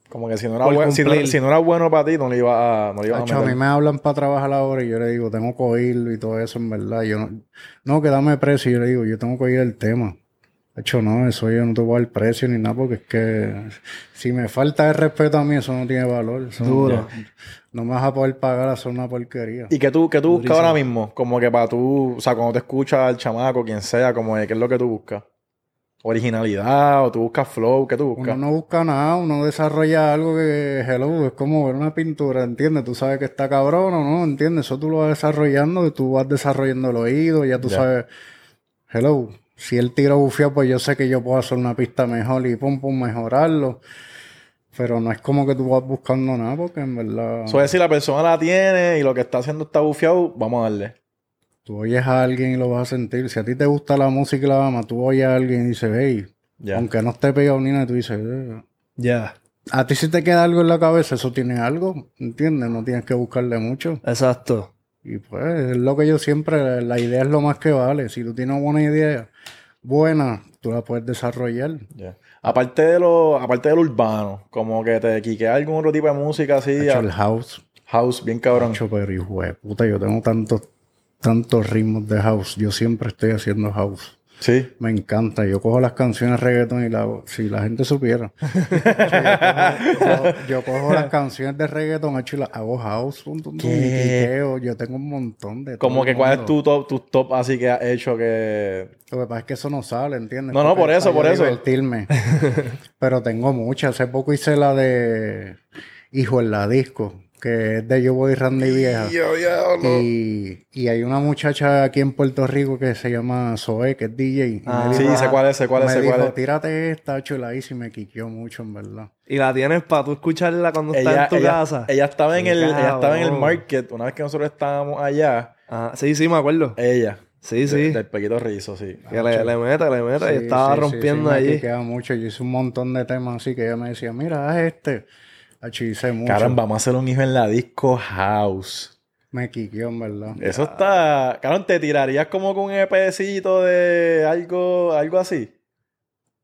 Como que si no era, buen- si no, cumplir. si no era bueno para ti, no le iba a, no le iba a a mí me hablan para trabajar ahora y yo le digo, tengo que oírlo y todo eso, en verdad. Yo no, no, que dame precio. Y yo le digo, yo tengo que oír el tema. Hecho, no, eso yo no te voy a dar precio ni nada, porque es que si me falta el respeto a mí, eso no tiene valor. Eso Duro. No, me vas a poder pagar a hacer una porquería. ¿Y qué tú, qué tú buscas ahora mismo? Como que para tú, o sea, cuando te escuchas al chamaco, quien sea, como de, ¿qué es lo que tú buscas? ¿Originalidad o tú buscas flow? ¿Qué tú buscas? Uno no busca nada, uno desarrolla algo que, hello, es como ver una pintura, ¿entiendes? Tú sabes que está cabrón o no, ¿entiendes? Eso tú lo vas desarrollando y tú vas desarrollando el oído, ya tú sabes, hello, si el tiro bufiado, pues yo sé que yo puedo hacer una pista mejor y pum, pum, mejorarlo. Pero no es como que tú vas buscando nada, porque en verdad Eso es si la persona la tiene y lo que está haciendo está bufiado, vamos a darle. tú oyes a alguien y lo vas a sentir. Si a ti te gusta la música y la ama, tú oyes a alguien y dices, hey, Ya. aunque no esté pegado ni nada, tú dices, "Eh". Ya. A ti si te queda algo en la cabeza, eso tiene algo, ¿entiendes? No tienes que buscarle mucho. Exacto. Y pues es lo que yo siempre, la idea es lo más que vale. Si tú tienes una buena idea, buena, tú la puedes desarrollar. Aparte de lo, aparte del urbano, como que te quiquea algún otro tipo de música así, Hecho el house, house, bien cabrón. hecho, pero hijo de puta, yo tengo tantos, tantos ritmos de house. Yo siempre estoy haciendo house. Sí. Me encanta. Yo cojo las canciones de reggaeton y la hago. Si la gente supiera. [LAUGHS] yo, cojo, yo- yo cojo las canciones de reggaeton hecho, y las hago house. Y ¿Qué? quiqueo. Yo tengo un montón de Como que cuál es tu top, tu top así que has hecho que... Lo que pasa es que eso no sale, ¿entiendes? No, no, por eso, por eso. divertirme. [LAUGHS] Pero tengo muchas. Hace poco hice la de Hijo en la disco, que es de Yo Voy Randy Vieja. Y, y hay una muchacha aquí en Puerto Rico que se llama Zoe, que es DJ. Ah, me Sí, sé cuál es, sé cuál es, me sé dijo, cuál es. tírate esta, chula, y me quiqueó mucho, en verdad. Y la tienes para tú escucharla cuando estás en tu ella- casa. ella estaba en el, ella estaba en el market, una vez que nosotros estábamos allá, Ah, sí, sí, me acuerdo. ella. Sí, de- sí. del Pequito Rizo, sí. Que le, le mete, le mete. y estaba sí, rompiendo sí, me allí. quiqueaba mucho. Yo hice un montón de temas así que ella me decía, mira, haz este. Acho, hice mucho. Caramba, vamos a hacer un hijo en la disco house. Me quiqueó, en verdad. Eso está... Caramba, ¿te tirarías como con un EPcito de algo, algo así?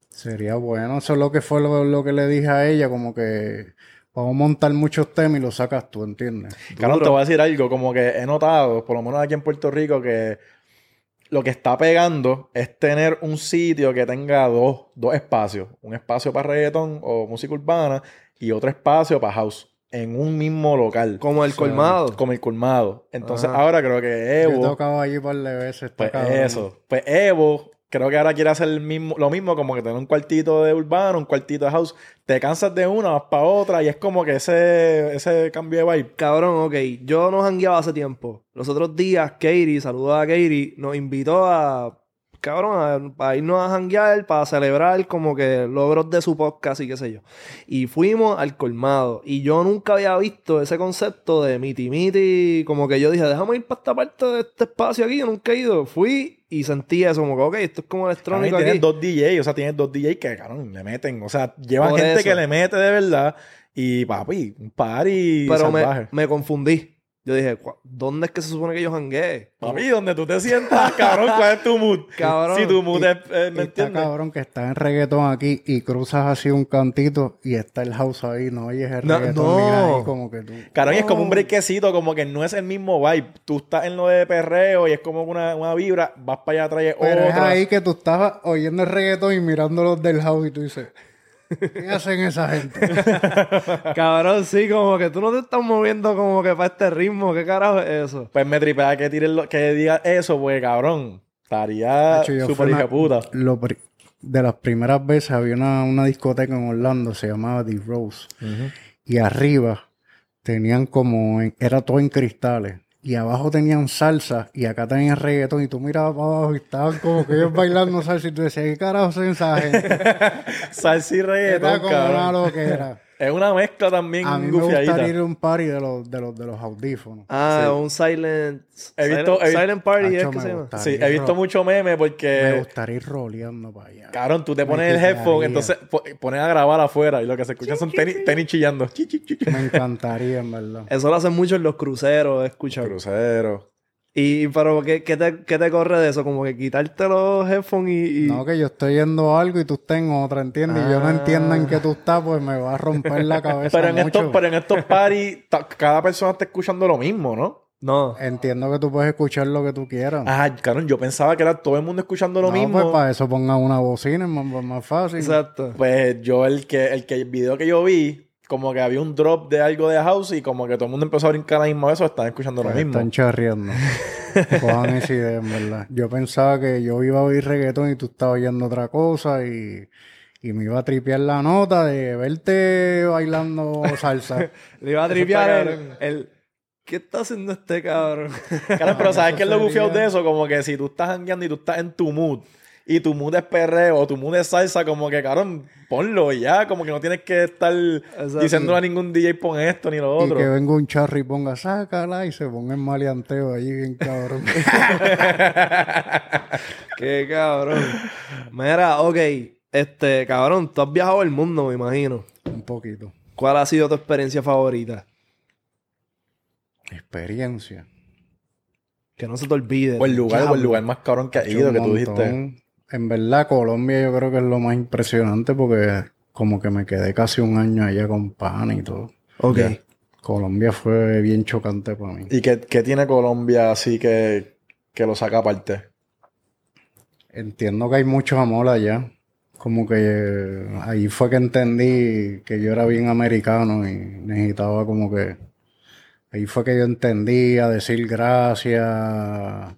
Sería bueno. Eso es lo que fue lo, lo que le dije a ella, como que vamos a montar muchos temas y los sacas tú, ¿entiendes? Caramba, te voy a decir algo, como que he notado, por lo menos aquí en Puerto Rico, que lo que está pegando es tener un sitio que tenga dos, dos espacios. Un espacio para reggaeton o música urbana y otro espacio para house. En un mismo local. Como el colmado. Como el colmado. Entonces Ajá. ahora creo que Yo he Evo... tocado allí par de veces. está Pues eso. Pues Evo, creo que ahora quiere hacer el mismo, lo mismo, como que tener un cuartito de urbano, un cuartito de house. Te cansas de una, vas para otra, y es como que ese, ese cambio de vibe. Cabrón, ok. Yo nos jangueaba hace tiempo. Los otros días, Katie, saludos a Katie, nos invitó a. Cabrón, a, a irnos a janguear para celebrar como que logros de su podcast y qué sé yo. Y fuimos al colmado. Y yo nunca había visto ese concepto de miti miti. Como que yo dije, déjame ir para esta parte de este espacio aquí. Yo nunca he ido. Fui y sentí eso, como que, ok, esto es como electrónico tienes aquí. dos DJs, o sea, tienes dos DJs que, cabrón, le meten. O sea, llevan Por gente eso. que le mete de verdad. Y papi, un party Pero me, salvaje. me confundí. Yo dije, "Cu- ¿dónde es que se supone que yo janguee? Papi, donde tú te sientas, cabrón, ¿cuál es tu mood? [LAUGHS] Cabrón. Si tu mood es, eh, Y ¿me está entiendes? cabrón que está en reggaetón aquí y cruzas así un cantito y está el house ahí, no oyes el No, reggaetón no. ahí como que tú... Cabrón, y es como un brequecito, como que no es el mismo vibe. Tú estás en lo de perreo y es como una, una vibra, vas para allá atrás y es Pero es otra. ahí que tú estabas oyendo el reggaetón y mirando los del house y tú dices, ¿qué hacen esa gente? [LAUGHS] Cabrón, sí, como que tú no te estás moviendo como que para este ritmo. ¿Qué carajo es eso? Pues me tripea que tires lo, que diga eso, pues cabrón. Estaría súper hija de puta. lo pri- de las primeras veces había una, una discoteca en Orlando, se llamaba The Rose. Y arriba tenían como, en- era todo en cristales. Y abajo tenían salsa y acá tenían reggaetón. Y tú mirabas para abajo y estaban como que ellos bailando salsa. Y tú decías, ¿qué carajo son esa gente? [LAUGHS] Salsa y Era reggaetón, como una loquera. Es una mezcla también A mí me gustaría ir a un party de los, de los, de los audífonos. Ah, un silent... He visto- silent, he silent party Hacho, es que me se llama. gusta. Sí, he visto mucho meme Me porque... gustaría ir roleando para allá. Cabrón, tú te Me pones el headphone, entonces po- pones a grabar afuera y lo que se escucha son tenis, tenis chillando. Chi, chi, chi, chi. Me encantaría, en verdad. Eso lo hacen mucho en los cruceros, he escuchado. Y, pero, ¿qué, qué te, qué te corre de eso? Como que quitarte los headphones y... y- No, que yo estoy yendo a algo y tú estás en otra, ¿entiendes? Y yo no Ah. entiendo en qué tú estás, pues me va a romper la cabeza Pero en, mucho. estos, pero en estos parties, cada persona está escuchando lo mismo, ¿no? No. Entiendo que tú puedes escuchar lo que tú quieras. Ah, cabrón, yo pensaba que era todo el mundo escuchando lo no, mismo. pues para eso pongan una bocina, es más, más fácil. Exacto. Pues yo el que, el que el video que yo vi, como que había un drop de algo de house y como que todo el mundo empezó a brincar a la misma vez o están escuchando lo Pues mismo. están charreando. [LAUGHS] Cojan esa idea, en verdad. Yo pensaba que yo iba a oír reggaetón y tú estabas oyendo otra cosa y, y me iba a tripear la nota de verte bailando salsa. [LAUGHS] Le iba a tripear el, ¿Qué está haciendo este cabrón? [LAUGHS] Cabrón, pero ¿sabes qué es lo sería- de eso? Como que si tú estás jangueando y tú estás en tu mood y tu mood es perreo o tu mood es salsa, como que, cabrón, ponlo y ya. Como que no tienes que estar diciéndole a ningún DJ pon esto ni lo y que otro. venga un charro y ponga, sácala y se ponga en maleanteo allí bien cabrón. [LAUGHS] Qué cabrón. Mira, ok. Este, cabrón, tú has viajado el mundo, me imagino. un poquito. ¿Cuál ha sido tu experiencia favorita? Experiencia. Que no se te olvide. O el lugar, o el lugar más cabrón que ha ido, que tú dijiste. En verdad, Colombia yo creo que es lo más impresionante porque como que me quedé casi un año allá con pan y todo. Ok. Colombia fue bien chocante para mí. ¿Y qué, qué tiene Colombia así que, que lo saca aparte? Entiendo que hay mucho amor allá. Como que eh, ahí fue que entendí que yo era bien americano y necesitaba como que... Ahí fue que yo entendí a decir gracias,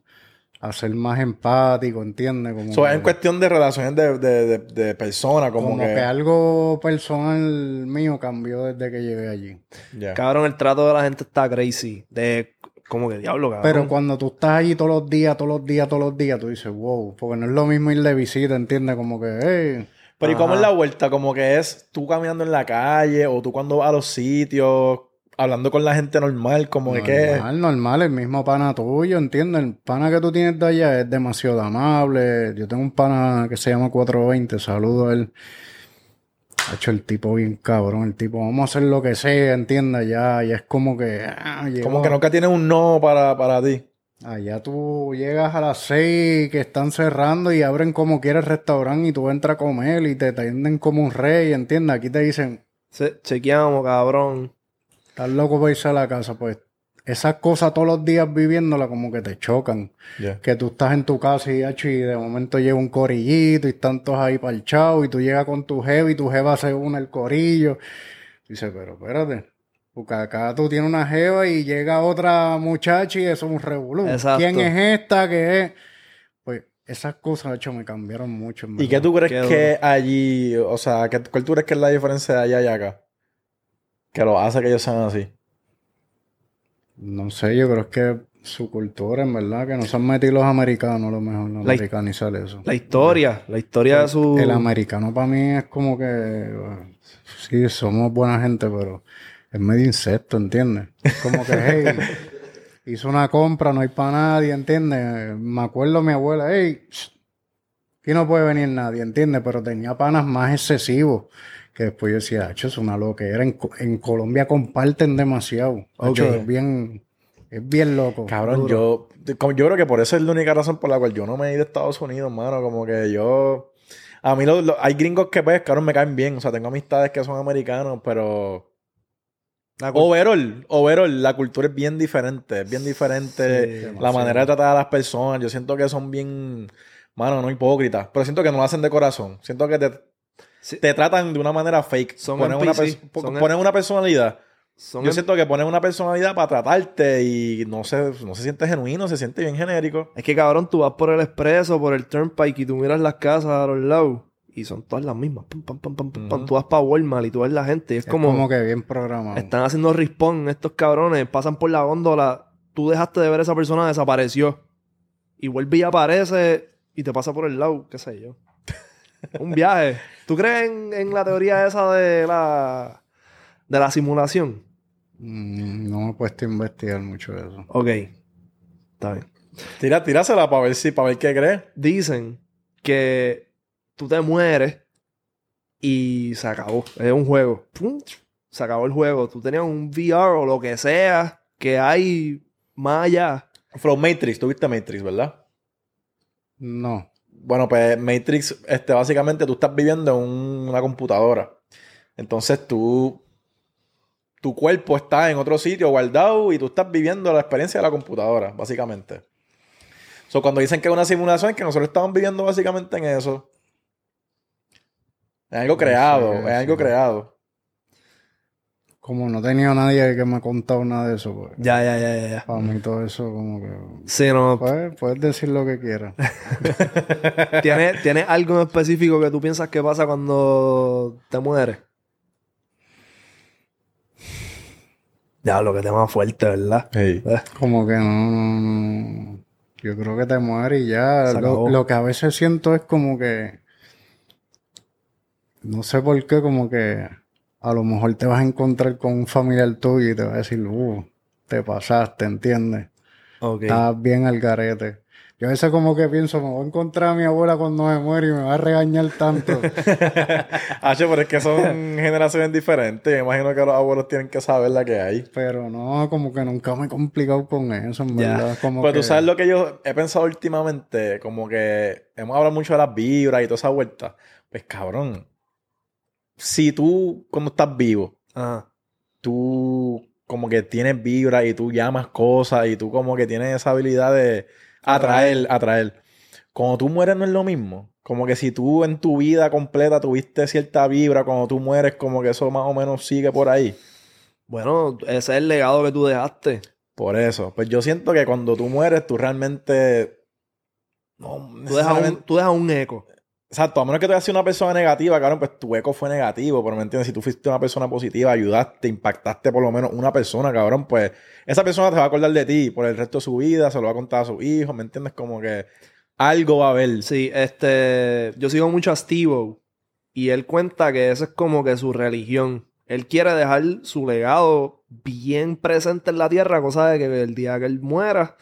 a ser más empático, ¿entiendes? Como Eso es que- en cuestión de relaciones de, de, de, de personas, como, como que... que... algo personal mío cambió desde que llegué allí. Cabrón, el trato de la gente está crazy. De como que diablo, cabrón. Pero cuando tú estás allí todos los días, todos los días, todos los días, tú dices, wow, porque no es lo mismo ir de visita, ¿entiendes? Como que, hey, Pero ¿y cómo es la vuelta? Como que es tú caminando en la calle o tú cuando vas a los sitios, hablando con la gente normal, como que qué... normal, normal, el mismo pana tuyo, ¿entiendes? El pana que tú tienes de allá es demasiado amable. Yo tengo un pana que se llama 420, saludo a él. Ha hecho el tipo bien cabrón, el tipo, vamos a hacer lo que sea, ¿entiendes? Ya, ya es como que... ah, Como que nunca tienes un no para, para ti. Allá tú llegas a las seis que están cerrando y abren como quieras el restaurante y tú entras a comer y te atienden como un rey, ¿entiendes? Aquí te dicen, Se- chequeamos, cabrón. Estás loco para irse a la casa, pues esas cosas todos los días viviéndolas como que te chocan. Que tú estás en tu casa y, hacho, y de momento llega un corillito y están todos ahí parchados y tú llegas con tu jeva y tu jeva se une al corillo. Dice, pero espérate. Porque acá tú tienes una jeva y llega otra muchacha y eso es un revolú. ¿Quién es esta que es? Pues esas cosas, de hecho, me cambiaron mucho. en ¿Y qué tú crees Qué que allí, o sea, ¿qué, cuál tú crees que es la diferencia de allá y acá? Que lo hace que ellos sean así. No sé, yo creo que su cultura, en verdad, que no se han metido los americanos, a lo mejor, no americanizar eso. La historia, la historia de su... El americano para mí es como que, sí, somos buena gente, pero es medio insecto, ¿entiendes? Como que, hey, [LAUGHS] hizo una compra, no hay para nadie, ¿entiendes? Me acuerdo mi abuela, hey, aquí no puede venir nadie, ¿entiendes? Pero tenía panas más excesivos. Que después yo decía, "Acho, es una loquera. En, en Colombia comparten demasiado. Es bien, Es bien loco. Cabrón, yo, como- yo creo que por eso es la única razón por la cual yo no me he ido a Estados Unidos, mano. Como que yo. A mí lo- lo- hay gringos que, pues, cabrón, me caen bien. O sea, tengo amistades que son americanos, pero. Overall, overall, la cultura es bien diferente. Es bien diferente. Sí, la manera de tratar a las personas. Yo siento que son bien. Mano, no hipócritas. Pero siento que no lo hacen de corazón. Siento que te, Sí. te tratan de una manera fake. Son ponen, una, son ponen una personalidad. Son Yo siento que ponen una personalidad para tratarte y no se, no se siente genuino, se siente bien genérico. Es que cabrón, tú vas por el expreso, por el turnpike y tú miras las casas a los lados y son todas las mismas. Pum, pam, pam, pam, pam, pam. Ujú. Tú vas para Walmart y tú ves la gente y es, Es como, como, que bien programado. están haciendo respawn estos cabrones, pasan por la góndola, tú dejaste de ver a esa persona, desapareció. Y vuelve y aparece y te pasa por el lado, qué sé yo. [LAUGHS] Un viaje. ¿Tú crees en, en la teoría esa de la, de la simulación? Mm, no me he puesto a investigar mucho de eso. Ok. Está bien. Tira, tírasela para ver si, para ver qué crees. dicen que tú te mueres y se acabó. Es un juego. Pum, Se acabó el juego. Tú tenías un VR o lo que sea que hay más allá. From Matrix, tú viste Matrix, ¿verdad? No. Bueno, pues Matrix, este, básicamente tú estás viviendo en un- una computadora. Entonces tú, tu cuerpo está en otro sitio guardado y tú estás viviendo la experiencia de la computadora, básicamente. So, cuando dicen que es una simulación, es que nosotros estamos viviendo básicamente en eso. Es algo No creado, sé, es algo sí. creado. Como no he tenido nadie que me ha contado nada de eso, pues. Ya, ya, ya, ya. ya. Para mí todo eso como que... Sí, no. Pues, puedes decir lo que quieras. [LAUGHS] ¿Tienes, ¿Tienes algo en específico que tú piensas que pasa cuando te mueres? Ya, lo que te más fuerte, ¿verdad? Sí. Eh, Como que no, no, no. Yo creo que te mueres y ya. Lo, acabó. lo que a veces siento es como que. No sé por qué, como que a lo mejor te vas a encontrar con un familiar tuyo y te va a decir, uh, te pasaste, ¿entiendes? Ok. Estás bien al garete. Yo a veces como que pienso, me voy a encontrar a mi abuela cuando me muera y me va a regañar tanto. [LAUGHS] Hacho, pero es que son [LAUGHS] generaciones diferentes. Me imagino que los abuelos tienen que saber la que hay. Pero no, como que nunca me he complicado con eso, en verdad. Como Pero que... tú sabes lo que yo he pensado últimamente, como que hemos hablado mucho de las vibras y toda esa vuelta. Pues cabrón, si tú cuando estás vivo, Ajá. tú como que tienes vibras y tú llamas cosas y tú como que tienes esa habilidad de atraer, atraer. Cuando tú mueres no es lo mismo. Como que si tú en tu vida completa tuviste cierta vibra, cuando tú mueres como que eso más o menos sigue por ahí. Bueno, ese es el legado que tú dejaste. Por eso. Pues yo siento que cuando tú mueres, tú realmente. No, Tú dejas un, tú dejas un eco. Exacto, a menos que tú hayas sido una persona negativa, claro, pues tu eco fue negativo, pero me entiendes, si tú fuiste una persona positiva, ayudaste, impactaste por lo menos una persona, cabrón, pues esa persona te va a acordar de ti por el resto de su vida, se lo va a contar a sus hijos, ¿me entiendes? Como que algo va a haber. Sí, este, yo sigo mucho a steve y él cuenta que esa es como que su religión. Él quiere dejar su legado bien presente en la tierra, cosa de que el día que él muera,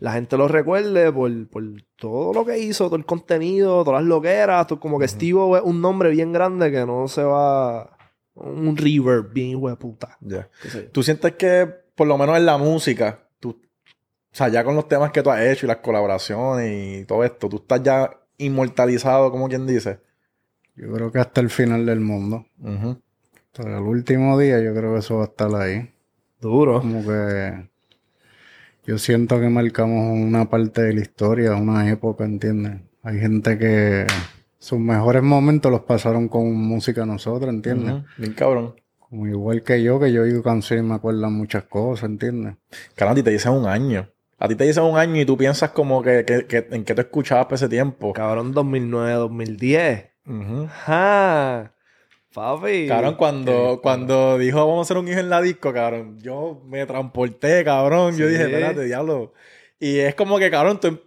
la gente lo recuerde por, por todo lo que hizo, todo el contenido, todas las loqueras, todo- como que Steve es un nombre bien grande que no se va un reverb bien hijo de puta. Yo. ¿Tú sientes que, por lo menos en la música, tú, o sea, ya con los temas que tú has hecho y las colaboraciones y todo esto, tú estás ya inmortalizado, como quien dice? Yo creo que hasta el final del mundo. Ujú. Hasta el último día yo creo que eso va a estar ahí. Duro. Como que yo siento que marcamos una parte de la historia, una época, ¿entiendes? Hay gente que sus mejores momentos los pasaron con música nosotros, ¿entiendes? Bien cabrón. Como igual que yo, que yo oigo canciones y me acuerdan muchas cosas, ¿entiendes? Claro, a ti te dicen un año. A ti te dicen un año y tú piensas como que, que- que- en qué tú escuchabas por ese tiempo. Cabrón, 2009, 2010. Ujú. ¡Ja! Papi. Cabrón, cuando, cuando dijo vamos a hacer un hijo en la disco, cabrón, yo me transporté, cabrón. Yo dije, espérate, diablo. Y es como que, cabrón, tú, o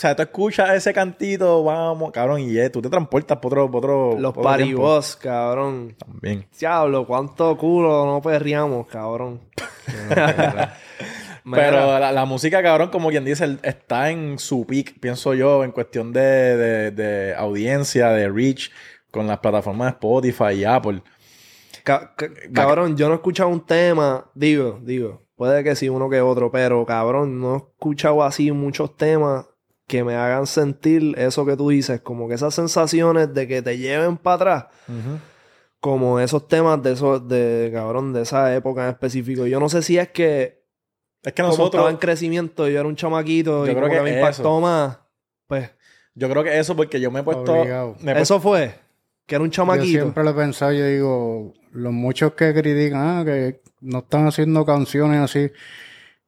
sea, tú escuchas ese cantito, vamos, cabrón, y eh, tú te transportas por otro, por otro. Los por otro tiempo. paribos, cabrón. También. Diablo, cuánto culo no perriamos, cabrón. [LAUGHS] Pero la, la música, cabrón, como quien dice, está en su peak, pienso yo, en cuestión de, de- de audiencia, de reach, con las plataformas de Spotify y Apple. ca- ca- cabrón, yo no he escuchado un tema, digo, digo, Puede que sí, uno que otro, pero cabrón, no he escuchado así muchos temas que me hagan sentir eso que tú dices, como que esas sensaciones de que te lleven para atrás, como esos temas de esos, de cabrón, de esa época en específico. Yo no sé si es que, Es que como nosotros... estaba en crecimiento, yo era un chamaquito Yo y creo como que, que me impactó eso. más. Pues, Yo creo que eso porque yo me he puesto... Obligado. me he puesto- eso fue, que era un Yo chamaquito. siempre lo he pensado, yo digo, los muchos que critican, ah, que no están haciendo canciones así,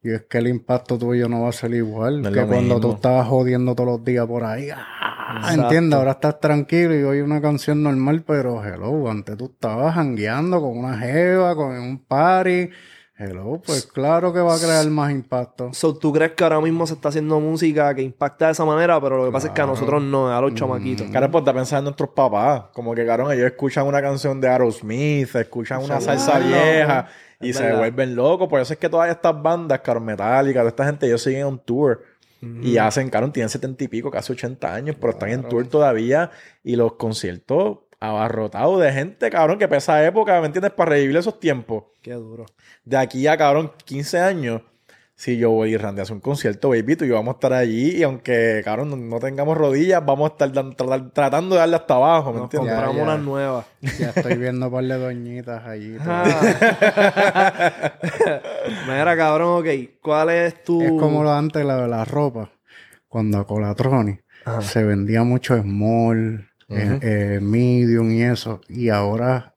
y es que el impacto tuyo no va a ser igual No que cuando tú mismo. estabas jodiendo todos los días por ahí. Ah, Exacto. ¿Entiendes? Ahora estás tranquilo y hoy una canción normal, pero hello, antes tú estabas jangueando con una jeva, con un party. Hello, pues claro que va a crear más impacto. So, ¿Tú crees que ahora mismo se está haciendo música que impacta de esa manera? Pero lo que pasa es que a nosotros no, a Mm. los chamaquitos. Cara, pues está pensando en nuestros papás. Como que, cabrón, ellos escuchan una canción de Aerosmith, escuchan una salsa vieja y Es se verdad. vuelven locos. Por eso es que todas estas bandas, cabrón, Metallica, toda esta gente, ellos siguen un tour. Y hacen, cabrón, tienen setenta y pico, casi 80 años, pero están en tour todavía. Y los conciertos abarrotados de gente, cabrón, que pesa época, ¿me entiendes? Para revivir esos tiempos. Qué duro. De aquí a, cabrón, 15 años, si yo voy y Randy hace un concierto, baby, tú y yo vamos a estar allí. Y aunque, cabrón, no, no tengamos rodillas, vamos a estar dan- tra- tratando de darle hasta abajo, ¿me Nos entiendes? compramos Ya, ya. unas nuevas. Ya estoy viendo un par de doñitas allí. Ah. [LAUGHS] Mira, cabrón, ok. ¿Cuál es tu...? Es como lo antes la de la ropa. Cuando a Colatroni se vendía mucho small, eh, eh, medium y eso. Y ahora,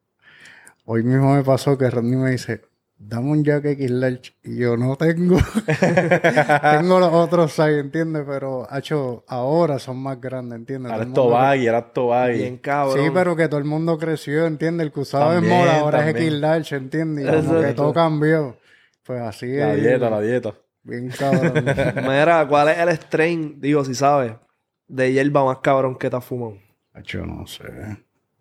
hoy mismo me pasó que Randy me dice, dame un jacket X large. Y yo no tengo. [LAUGHS] tengo los otros size, ¿entiendes? Pero, hecho, ahora son más grandes, ¿entiendes? Ahora es Todo el mundo- Tobagui, era Tobagui. Bien cabrón. Sí, pero que todo el mundo creció, ¿entiendes? El que usaba También, small ahora es. X large, ¿entiendes? Y como que todo cambió. Pues así La es. dieta, la dieta. Bien cabrón. [LAUGHS] Mira, ¿cuál es el strain, digo, si sabes, de hierba más cabrón que te has fumado? Yo no sé.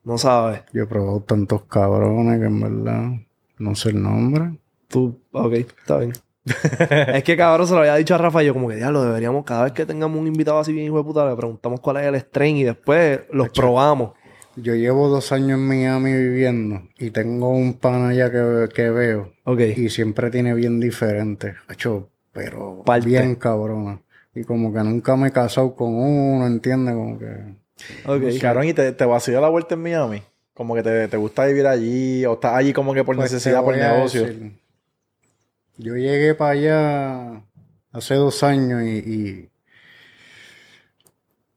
No sabes. Yo he probado tantos cabrones que en verdad no sé el nombre. Tú, ok, está bien. [LAUGHS] es que cabrón se lo había dicho a Rafa y yo como que diablo, deberíamos, cada vez que tengamos un invitado así bien hijo de puta, le preguntamos cuál es el strain y después los probamos. Yo llevo dos años en Miami viviendo y tengo un pan allá que, que veo Ok. y siempre tiene bien diferente. Hacho, pero Parte. bien cabrona. Y como que nunca me he casado con uno, ¿entiendes? Como que... Ok. Cabrón, ¿y te, te vaciló la vuelta en Miami? Como que te, te gusta vivir allí, o estás allí como que por Pues necesidad, por negocio. decir, yo llegué para allá hace dos años y, y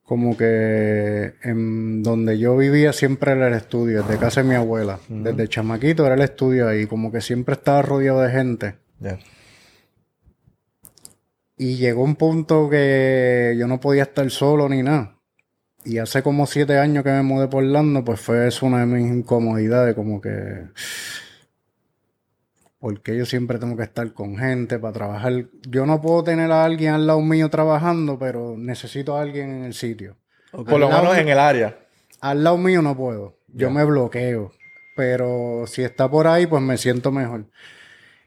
como que en donde yo vivía siempre era el estudio, desde casa de mi abuela. Desde chamaquito era el estudio ahí, como que siempre estaba rodeado de gente. Y llegó un punto que yo no podía estar solo ni nada. Y hace como siete años que me mudé por Orlando, pues fue eso una de mis incomodidades, como que... Porque yo siempre tengo que estar con gente para trabajar. Yo no puedo tener a alguien al lado mío trabajando, pero necesito a alguien en el sitio. Por lo menos en el área. Al lado mío no puedo. Yo me bloqueo. Pero si está por ahí, pues me siento mejor.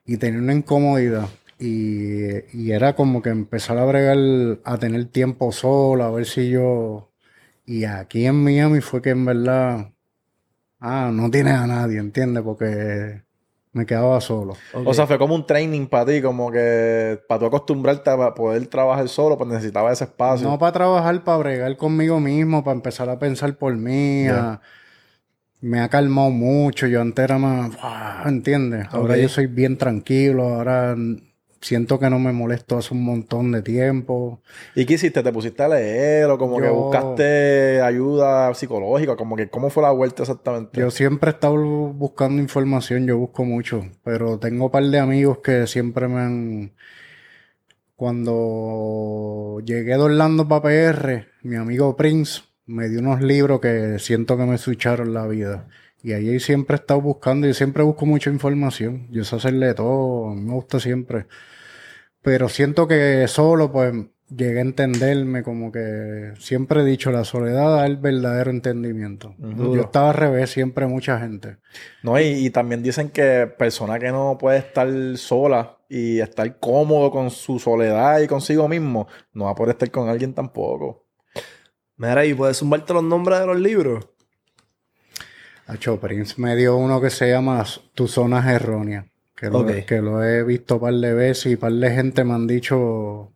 Y tenía una incomodidad. Y, y era como que empezar a bregar, a tener tiempo solo, a ver si yo... Y aquí en Miami fue que en verdad... Ah, no tienes a nadie, ¿entiendes? Porque me quedaba solo. O sea, fue como un training para ti, como que para tú acostumbrarte a poder trabajar solo, pues necesitaba ese espacio. No para trabajar, para bregar conmigo mismo, para empezar a pensar por mí. a- Me ha calmado mucho. Yo antes era más, ¿entiendes? Ahora yo soy bien tranquilo. Ahora siento que no me molesto hace un montón de tiempo. ¿Y qué hiciste? ¿Te pusiste a leer o como que Yo- buscaste ayuda psicológica? Como que, ¿cómo fue la vuelta exactamente? Yo siempre he estado buscando información, yo busco mucho, pero tengo un par de amigos que siempre me han... Cuando llegué de Orlando para PR, mi amigo Prince me dio unos libros que siento que me switcharon la vida. Y ahí siempre he estado buscando, y siempre busco mucha información. Yo sé hacerle todo, me gusta siempre. Pero siento que solo, pues, llegué a entenderme como que siempre he dicho, la soledad da el verdadero entendimiento. Yo estaba al revés, siempre mucha gente. No, y, y también dicen que persona que no puede estar sola y estar cómodo con su soledad y consigo mismo, no va a poder estar con alguien tampoco. Mira, ¿y puedes zumbarte los nombres de los libros? Acho Prince me dio uno que se llama Tu zona es Que lo, Ok. que lo he visto un par de veces y par de gente me han dicho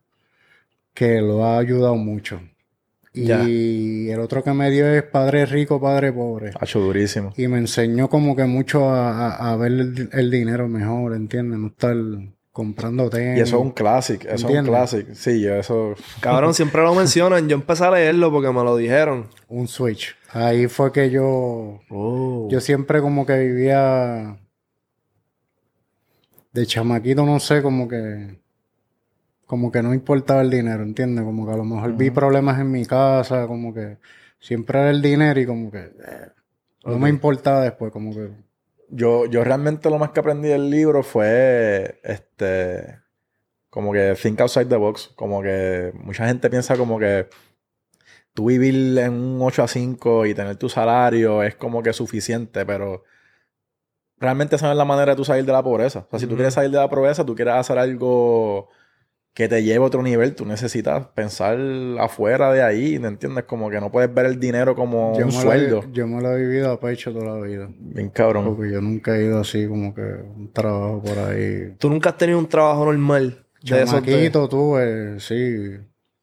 que lo ha ayudado mucho. Y el otro que me dio es Padre Rico, Padre Pobre. Hacho durísimo. Y me enseñó como que mucho a, a- a ver el, el dinero mejor, ¿entiendes? No estar comprando tenis. Y eso es un clásico, eso es un clásico. Sí, yo eso... Cabrón, siempre lo mencionan. Yo empecé a leerlo porque me lo dijeron. un switch. Ahí fue que yo, Oh. yo siempre como que vivía de chamaquito, no sé, como que, como que no importaba el dinero, ¿entiendes? Como que a lo mejor vi problemas en mi casa, como que siempre era el dinero y como que eh, no me importaba después, como que Yo, yo realmente lo más que aprendí del libro fue este como que think outside the box. Como que mucha gente piensa como que tú vivir en un 8 a 5 y tener tu salario es como que suficiente, pero realmente esa no es la manera de tú salir de la pobreza. O sea, si tú quieres salir de la pobreza, tú quieres hacer algo que te lleve a otro nivel, tú necesitas pensar afuera de ahí, ¿me entiendes? Como que no puedes ver el dinero como yo un sueldo. He- yo me lo he vivido a pecho toda la vida. Bien cabrón. Porque yo nunca he ido así como que un trabajo por ahí. Tú nunca has tenido un trabajo normal. De esos de- Chamaquito tuve, sí.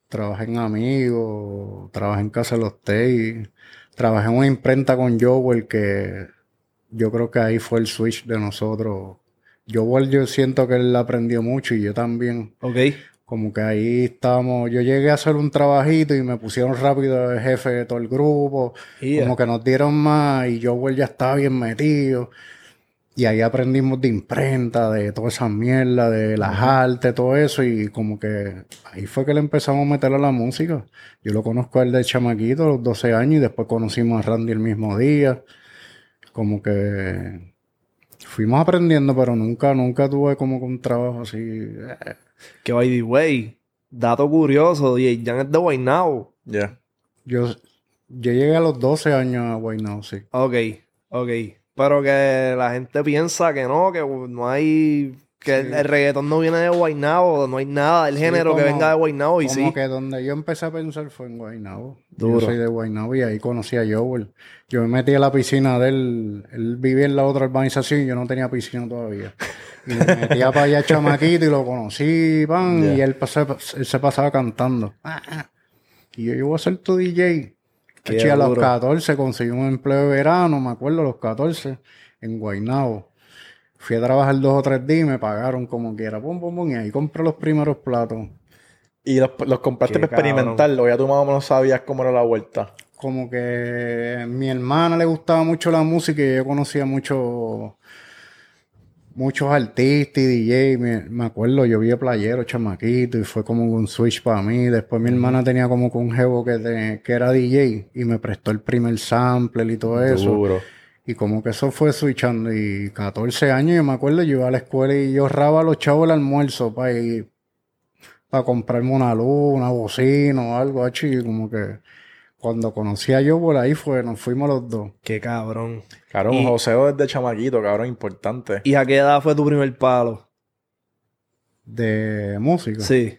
Trabajé en Amigos, trabajé en Casa de los Tey, trabajé en una imprenta con Jowell que yo creo que ahí fue el switch de nosotros. Jowell yo siento que él aprendió mucho y yo también. Ok. Como que ahí estábamos, yo llegué a hacer un trabajito y me pusieron rápido de jefe de todo el grupo. Yeah. Como que nos dieron más y Jowell ya estaba bien metido. Y ahí aprendimos de imprenta, de toda esa mierda, de las artes, todo eso. Y como que ahí fue que le empezamos a meter a la música. Yo lo conozco a él de chamaquito, a los 12 años, y después conocimos a Randy el mismo día. Como que fuimos aprendiendo, pero nunca, nunca tuve como que un trabajo así. eh, Que by the way, dato curioso, DJ Jan es de Guaynabo. Ya. Yo, yo llegué a los 12 años a Guaynabo, sí. Ok, ok. Pero que la gente piensa que no, que no hay. Que el, el reggaetón no viene de Guaynabo, no hay nada del Sí, género que como- venga de Guaynabo y Como sí. que donde yo empecé a pensar fue en Guaynabo. Duro. Yo soy de Guaynabo y ahí conocí a Joel. Yo me metí a la piscina de él. Él vivía en la otra urbanización y yo no tenía piscina todavía. [LAUGHS] Y me metía para allá chamaquito y lo conocí, pan, y él, pasaba- él se pasaba cantando. Y yo, yo voy a ser tu DJ. Qué a los duro. 14 conseguí un empleo de verano, me acuerdo, a los 14, en Guaynabo. Fui a trabajar dos o tres días y me pagaron como quiera. Pum, pum, pum, y ahí compré los primeros platos. Y los, los compraste para experimentarlo, ya tú más o menos sabías cómo era la vuelta. como que a mi hermana le gustaba mucho la música y yo conocía mucho muchos artistas y DJ. Me, me acuerdo, yo vi a Playero, chamaquito, y fue como un switch para mí. Después mi hermana tenía como que un jevo que, te- que era DJ y me prestó el primer sampler y todo eso. Duro. Y como que eso fue switchando. Y 14 años, yo me acuerdo, yo iba a la escuela y yo ahorraba a los chavos el almuerzo para ir, para comprarme una luz, una bocina o algo así. Y como que cuando conocí a yo por ahí fue, nos fuimos los dos. Qué cabrón. Cabrón, Y- joseo desde chamaquito, cabrón, importante. ¿Y a qué edad fue tu primer palo? De música. Sí.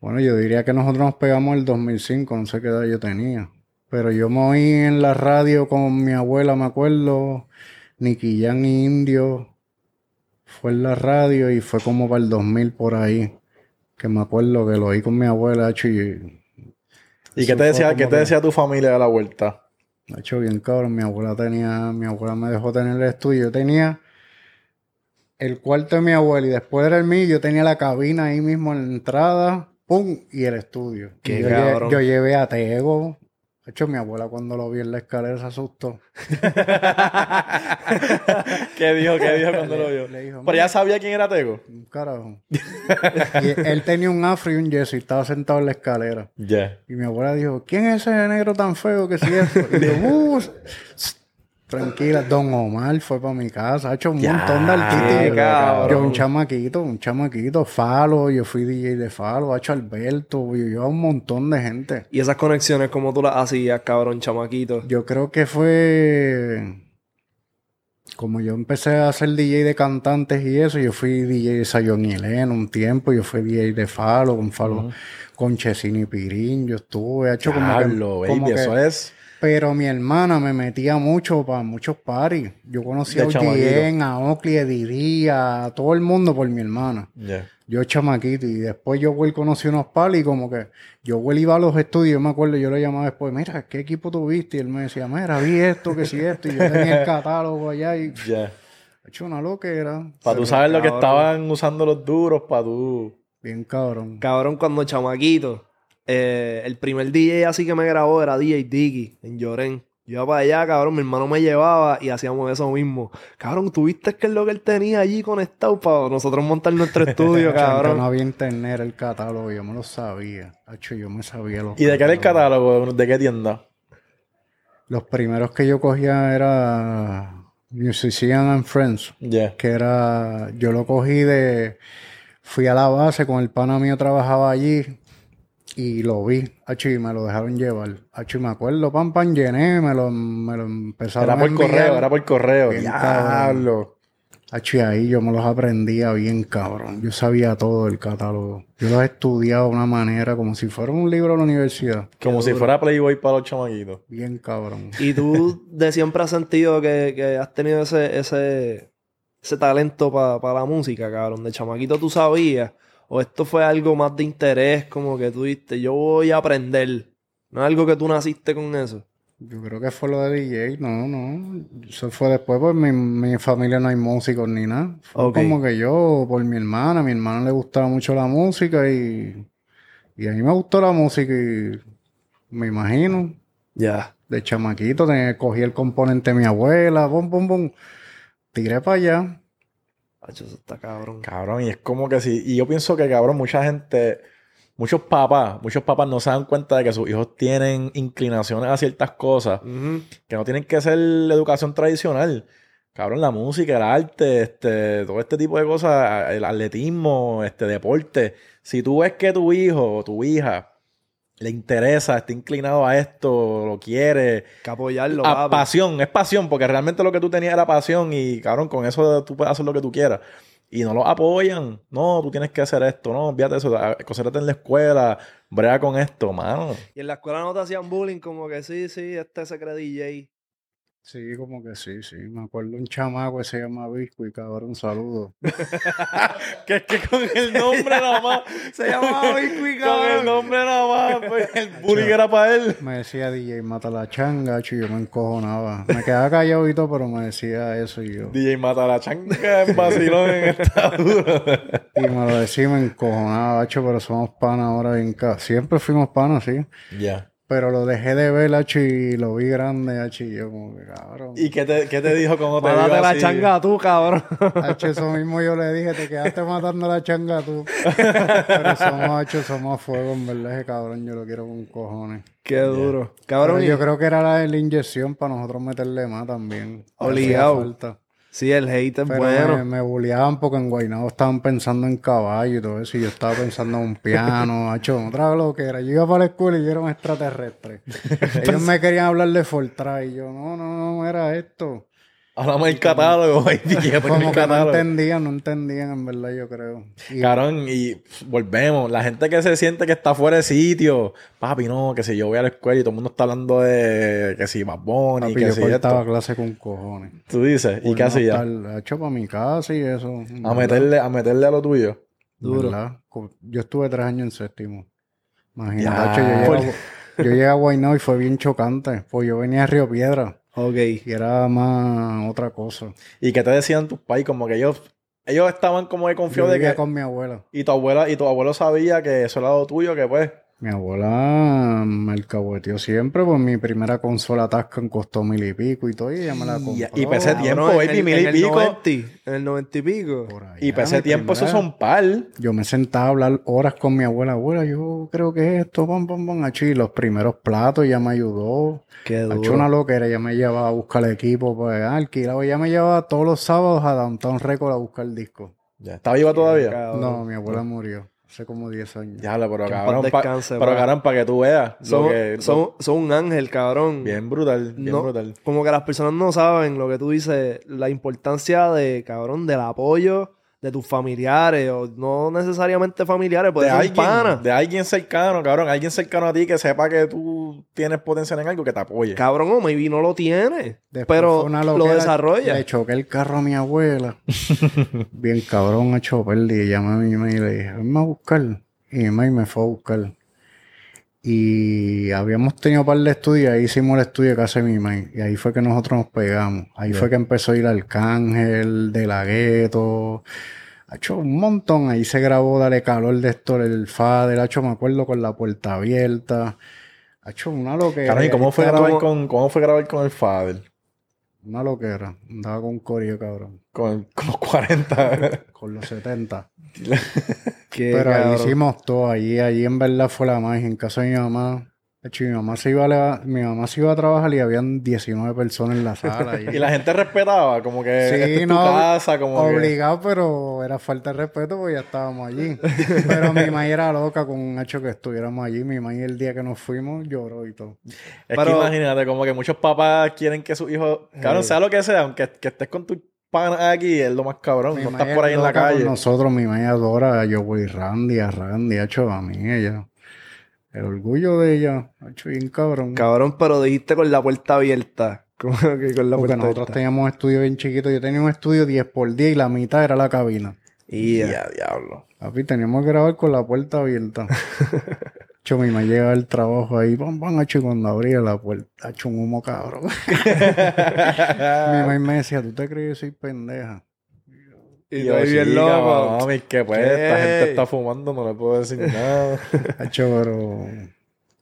Bueno, yo diría que nosotros nos pegamos el 2005, no sé qué edad yo tenía. Pero yo me oí en la radio con mi abuela, me acuerdo, Nicky Jam y Indio. Fue en la radio y fue como para el 2000 por ahí. Que me acuerdo que lo oí con mi abuela, hecho, y ¿Y qué te decía, qué te decía tu familia de la vuelta? hecho bien cabrón. Mi abuela tenía, mi abuela me dejó tener el estudio. Yo tenía el cuarto de mi abuela y después era el mío. Yo tenía la cabina ahí mismo en la entrada, pum, y el estudio. Qué yo, cabrón. yo llevé a Tego. De hecho, mi abuela cuando lo vi en la escalera se asustó. [LAUGHS] ¿Qué dijo, qué dijo cuando lo vio? Le dijo, Pero ya sabía quién era Tego. Un carajo. y él tenía un afro y un jersey, estaba sentado en la escalera. Ya. Y mi abuela dijo, ¿quién es ese negro tan feo que si es? Y yo, "Uh, tranquila, Don Omar fue para mi casa, ha hecho un Ya, montón de artistas. Yo- un chamaquito, un chamaquito, Falo, yo fui DJ de Falo, ha hecho Alberto, yo, yo un montón de gente. Y esas conexiones, como tú las hacías, cabrón, chamaquito? Yo creo que fue como yo empecé a ser DJ de cantantes y eso, yo fui DJ de Sayon y Elena un tiempo, yo fui DJ de Falo, con Falo, con Chesini Pirín, yo estuve, he hecho como que, baby, como que- eso es Pero mi hermana me metía mucho para muchos paris. Yo conocía De a Odien, a Oakley, a Didi, a todo el mundo por mi hermana. Yeah. Yo chamaquito y después yo Will conocí unos palis y como que yo Will iba a los estudios, yo me acuerdo, yo le llamaba después, mira, ¿qué equipo tuviste? Y él me decía, mira, vi esto, que si esto, y yo tenía el [LAUGHS] catálogo allá y Yeah. he hecho una loquera. Para tú saber lo que estaban usando los duros, para tú. Bien cabrón. Cabrón, cuando chamaquito, eh, el primer DJ así que me grabó era DJ Dicky en Llorén. Yo iba para allá, cabrón, mi hermano me llevaba y hacíamos eso mismo. Cabrón, ¿tuviste qué es lo que él tenía allí conectado para nosotros montar nuestro estudio, [LAUGHS] cabrón? No había internet, el catálogo, yo me lo sabía. Hacho, yo me sabía los ¿Y de qué era el catálogo? ¿De qué tienda? Los primeros que yo cogía era Musician and Friends, Yeah. que era, yo lo cogí de, fui a la base con el pana mío trabajaba allí y lo vi, hacho, y me lo dejaron llevar. Y me acuerdo, pam, pam, llené, me lo, me lo empezaron Era a por enviar. correo, era por correo. Diablo. Y ahí yo me los aprendía bien, cabrón. Yo sabía todo el catálogo. Yo los estudiaba de una manera como si fuera un libro de la universidad. Como si fuera Playboy para los chamaquitos. Bien, cabrón. Y tú [LAUGHS] de siempre has sentido que, que has tenido ese, ese, ese talento para la música, cabrón. De chamaquito tú sabías. O esto fue algo más de interés, como que tú diste, yo voy a aprender. No es algo que tú naciste con eso. Yo creo que fue lo de DJ, no, no. Eso fue después, pues mi, mi familia no hay músicos ni nada. Fue como que yo, por mi hermana, a mi hermana le gustaba mucho la música y, y a mí me gustó la música y me imagino, Ya. de chamaquito, tenía- cogí el componente de mi abuela, pum, pum, pum, tiré para allá. Hacho, eso está cabrón. Cabrón, y es como que sí. Y yo pienso que, cabrón, mucha gente, muchos papás, muchos papás no se dan cuenta de que sus hijos tienen inclinaciones a ciertas cosas que no tienen que ser la educación tradicional. Cabrón, la música, el arte, este, todo este tipo de cosas, el atletismo, este deporte. Si tú ves que tu hijo o tu hija le interesa, está inclinado a esto, lo quiere, que apoyarlo, a pasión, es pasión, porque realmente lo que tú tenías era pasión y cabrón, con eso tú puedes hacer lo que tú quieras. Y no lo apoyan. No, tú tienes que hacer esto, no, de eso, a- concéntrate en la escuela, brega con esto, mano. Y en la escuela no te hacían bullying, como que sí, sí, este se cree DJ. Sí, como que sí, sí. Me acuerdo un chamaco que se llama Bisco y cabrón, un saludo. [LAUGHS] que es que con el nombre nada más. Se llamaba Biscuit, [LAUGHS] Con el cabrón. nombre nada más, pues el [LAUGHS] bullying era para él. Me decía DJ, mata la changa, y yo me encojonaba. Me quedaba callado y todo, pero me decía eso y yo. DJ mata la changa en vacilón en esta duro. Y me lo decía y me encojonaba, pero somos panas ahora bien Siempre fuimos panas, sí. Ya. Pero lo dejé de ver, hacho, y lo vi grande, hacho, y yo como que cabrón. ¿Y qué te, qué te dijo cuando te [LAUGHS] Mátate la así? changa tú, cabrón. [LAUGHS] Hacho, eso mismo yo le dije, te quedaste matando la changa tú. [LAUGHS] Pero somos, hacho, somos fuego, en verdad, ese cabrón, yo lo quiero con cojones. Qué duro. Pero Cabrón, yo creo que era la, la inyección para nosotros meterle más también. Obligado. Sí, el hate es Pero bueno. me, me bulleaban porque en Guaynabo estaban pensando en caballo y todo eso. Y yo estaba pensando en un piano, [LAUGHS] hacho, otra lo que era. Yo iba para la escuela y yo era un extraterrestre. [LAUGHS] Ellos me querían hablar de Fortran y yo, no, no, no, era esto. Hablamos del catálogo, [LAUGHS] baby, que Como el que no catálogo. entendían, no entendían en verdad, yo creo. Y Cabrón, y pff, volvemos. La gente que se siente que está fuera de sitio. Papi, no, que si yo voy a la escuela y todo el mundo está hablando de que si más papi, que yo si esto. clase con cojones. Tú dices, ¿y no hacía? estar hecho para mi casa y eso. A meterle, a meterle a lo tuyo. Duro. Yo estuve tres años en séptimo. Ya, Imagínate, yo, llegué a, yo llegué a Guaynabo y fue bien chocante. Pues yo venía de Río Piedra Ok. y era más otra cosa. ¿Y qué te decían tus pais? Como que ellos, ellos estaban como de confiados de que. con mi abuela. Y tu abuela, y tu abuelo sabía que eso era lo tuyo, que pues. Mi abuela me alcahueteó siempre, pues mi primera consola Tascam costó mil y pico y todo, y ella me la Y- compró. y pese tiempo, Cabrón, baby, en, mil y en el pico. 90, en el 90 y pico. por allá, Y para ese tiempo, esos primera. son par. Yo me sentaba a hablar horas con mi abuela. Abuela, yo creo que esto, pam, pam, pam, achi, y los primeros platos, ella me ayudó. Qué Ha hecho duro. una loquera, ella me llevaba a buscar equipo, pues alquilado. Ella me llevaba todos los sábados a Downtown Record a buscar discos. Ya, ¿Está viva todavía? Cabrón. No, mi abuela murió hace como 10 años. Ya, pero Que cabrón, pa- descanse, pero cabrón, para que tú veas. lo Son, que, lo- son, son un ángel, cabrón. bien brutal, bien No, brutal. Como que las personas no saben lo que tú dices, la importancia de, cabrón, del apoyo de tus familiares, o no necesariamente familiares, puede de ser alguien, pana. de alguien cercano, cabrón, alguien cercano a ti que sepa que tú tienes potencial en algo que te apoye. Cabrón, o maybe no lo tiene, Después pero lo desarrolla. Le choqué el carro a mi abuela. [LAUGHS] Bien cabrón a choperle. Y llamé a mi mamá y le dije, venme a buscar. Y mi mamá me fue a buscar. Y habíamos tenido un par de estudios. Ahí hicimos el estudio que hace mi mamá. Y ahí fue que nosotros nos pegamos. Ahí fue que empezó a ir Arcángel, De La Gueto. Ha hecho un montón. Ahí se grabó Dale Calor de esto, el Fader. Ha hecho, me acuerdo, con la puerta abierta. Ha hecho una loquera. Cabrón, ¿y cómo fue, grabar con, cómo fue grabar con el Fader? Una loquera. Andaba con un corillo, cabrón. Con, con los 40. Con los 70. Que, Pero ahí hicimos todo. Allí, allí en verdad fue la magia. En casa de mi mamá. De hecho, mi mamá se iba a, la- mi mamá se iba a trabajar y habían 19 personas en la [LAUGHS] sala. y la gente respetaba, como que Sí, esta es tu casa, como que... Obligado, pero era falta de respeto porque ya estábamos allí. pero mi [LAUGHS] mamá era loca con un hecho que estuviéramos allí. Mi mamá el día que nos fuimos lloró y todo. Es Pero- que imagínate, como que muchos papás quieren que sus hijos, cabrón, Sí. sea lo que sea, aunque que estés con tus panas aquí, es lo más cabrón. Mi no estás por ahí es en la calle. Nosotros, mi mamá adora a Joey Randy, a Randy, ha hecho a mí, ella. El orgullo de ella, ha hecho bien cabrón. Cabrón, pero dijiste con la puerta abierta. [LAUGHS] Como que con la Porque puerta nosotros abierta. teníamos un estudio bien chiquito. Yo tenía un estudio 10 por 10 y la mitad era la cabina. Y ya. Ya, diablo. Papi, teníamos que grabar con la puerta abierta. [LAUGHS] Hecho, mi mamá llegaba al trabajo ahí, pam, pam, hecho, y cuando abría la puerta, ha hecho un humo cabrón. [LAUGHS] mi mamá me decía, ¿tú te crees que yo soy pendeja? Y yo bien chica, loco. mami, que pues, ¿Qué? esta gente está fumando, no le puedo decir nada. [LAUGHS] Hecho, pero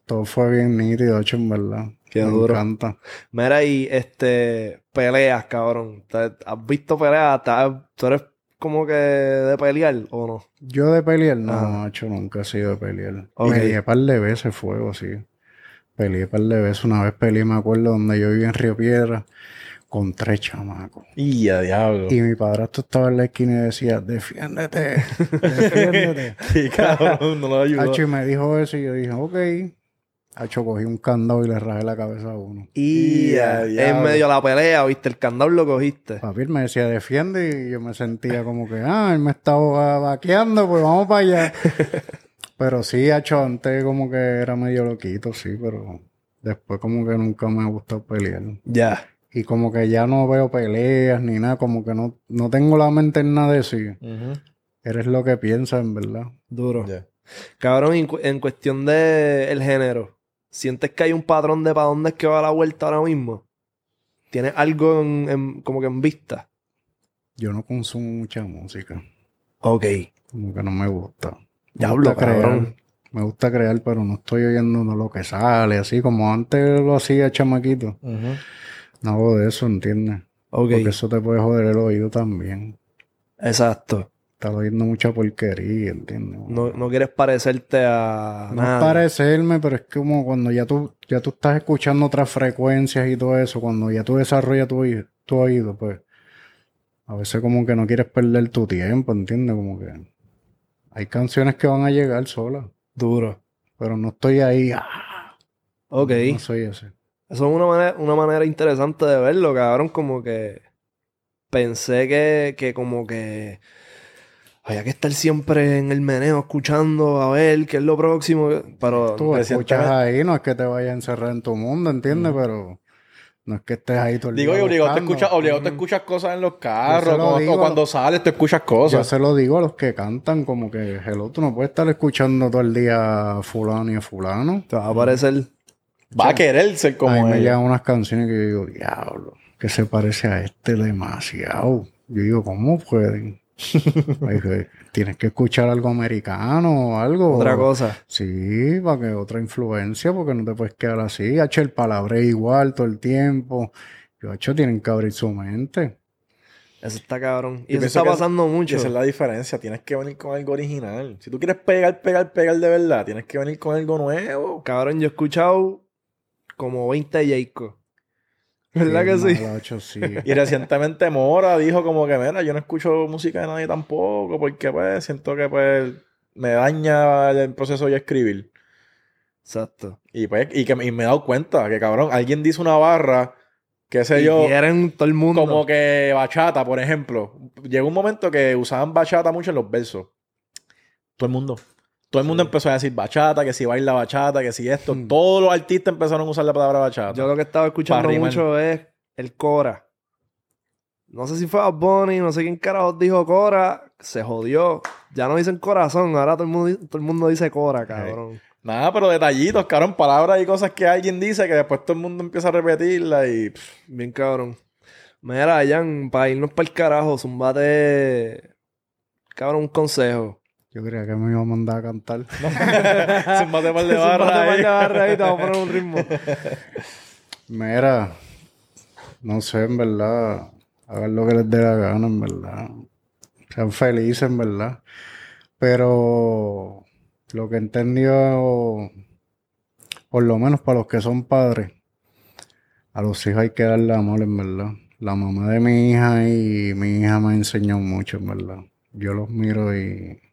todo fue bien nítido, hecho, en verdad. Qué me duro. encanta. Mira, y este, peleas, cabrón. ¿Te- ¿Has visto peleas? ¿Te- ¿Tú eres como que de pelear o no? Yo de pelear, no, Ajá. hecho, nunca he sido de pelear. Ok. Peleé un par de veces fuego, sí. Peleé par de veces. Una vez peleé, me acuerdo, donde yo vivía en Río Piedra, con tres chamacos. Y a diablo. Y mi padrastro estaba en la esquina y decía, defiéndete, defiéndete. [LAUGHS] Sí, cabrón, no lo ayudó. Hacho, y me dijo eso y yo dije, ok. Hacho, cogí un candado y le rajé la cabeza a uno. Y Ya, en diablo. medio de la pelea, ¿viste? El candado lo cogiste. Papi él me decía, defiende, y yo me sentía como que, ah, él me estaba vaqueando, pues vamos para allá. [LAUGHS] pero sí, Hacho, antes como que era medio loquito, sí, pero después como que nunca me ha gustado pelear. Ya. Y como que ya no veo peleas ni nada, como que no, no tengo la mente en nada de Ujú. Eres lo que piensas, en verdad. Duro. Cabrón, en, cu- en cuestión de el género, ¿sientes que hay un patrón de para dónde es que va la vuelta ahora mismo? ¿Tienes algo en, en- como que en vista? Yo no consumo mucha música. Ok. Como que no me gusta. Me Diablo, gusta crear. cabrón. Me gusta crear, pero no estoy oyendo lo que sale, así como antes lo hacía chamaquito. Ujú. No hago de eso, ¿entiendes? Ok. Porque eso te puede joder el oído también. Exacto. Estás oyendo mucha porquería, ¿entiendes? No, no quieres parecerte a No es parecerme, pero es como cuando ya tú, ya tú estás escuchando otras frecuencias y todo eso, cuando ya tú desarrollas tu oído, pues a veces como que no quieres perder tu tiempo, ¿entiendes? Como que hay canciones que van a llegar solas, Duro. pero no estoy ahí. ah, Ok. No soy ese. Eso es una manera, una manera interesante de verlo, cabrón. Como que pensé que, que como que había que estar siempre en el meneo escuchando a ver qué es lo próximo. Pero Tú escuchas ahí, no es que te vayas a encerrar en tu mundo, ¿entiendes? Pero no es que estés ahí todo el Digo, y día obligado, te escuchas, obligado te Mm. escuchas cosas en los Yo carros, como- digo. o cuando sales te escuchas Yo cosas. se lo digo a los que cantan, como que, hello, tú no puedes estar escuchando todo el día a fulano y a fulano. te va a parecer. Va a querer ser como mí me él. llegan unas canciones que yo digo, diablo, que se parece a este demasiado. Yo digo, ¿cómo pueden? [LAUGHS] Tienes que escuchar algo americano o algo. Otra cosa. Sí, para que otra influencia, porque no te puedes quedar así. Hacho, el palabre igual todo el tiempo. Yo, hecho, tienen que abrir su mente. Eso está cabrón. Y eso está pasando mucho. esa es la diferencia. Tienes que venir con algo original. Si tú quieres pegar, pegar, pegar de verdad, tienes que venir con algo nuevo. Cabrón, yo he escuchado como 20 Jayco. ¿Verdad que sí. [LAUGHS] Y recientemente Mora dijo como que, mira, yo no escucho música de nadie tampoco, porque pues siento que pues me daña el proceso de escribir. Exacto. Y pues, y que y me he dado cuenta que cabrón, alguien dice una barra, qué sé Y yo, quieren todo el mundo. como que bachata, por ejemplo. llegó un momento que usaban bachata mucho en los versos. Todo el mundo. Todo el mundo empezó a decir bachata, que si baila bachata, que si esto. Todos los artistas empezaron a usar la palabra bachata. Yo lo que estaba escuchando mucho es el Cora. No sé si fue Bad Bunny, no sé quién carajo dijo Cora. Se jodió. Ya no dicen corazón, ahora todo el mundo, todo el mundo dice Cora, cabrón. Nada, pero detallitos, cabrón, palabras y cosas que alguien dice que después todo el mundo empieza a repetirla y... pff, Bien cabrón. Mira, Jan, para irnos para el carajo, zumbate. Cabrón, un consejo. Yo creía que me iba a mandar a cantar. [LAUGHS] zúmbate par de barra ahí. de barra ahí, te vamos a poner un ritmo. [LAUGHS] Mira, no sé, en verdad. Hagan lo que les dé la gana, en verdad. Sean felices, en verdad. Pero lo que he entendido, por lo menos para los que son padres, a los hijos hay que darle amor, en verdad. La mamá de mi hija y mi hija me ha enseñado mucho, en verdad. Yo los miro y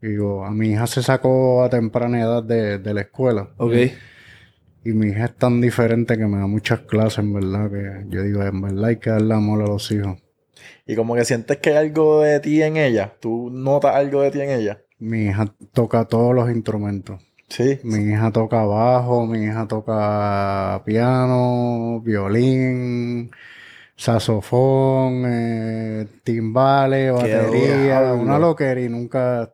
digo, a mi hija se sacó a temprana edad de, de la escuela. Ok. Y mi hija es tan diferente que me da muchas clases, en verdad, que yo digo, en verdad hay que darle amor a los hijos. Y como que sientes que hay algo de ti en ella. Tú notas algo de ti en ella. Mi hija toca todos los instrumentos. Sí. Mi hija toca bajo, mi hija toca piano, violín, saxofón, eh, timbales, batería, una loquera y nunca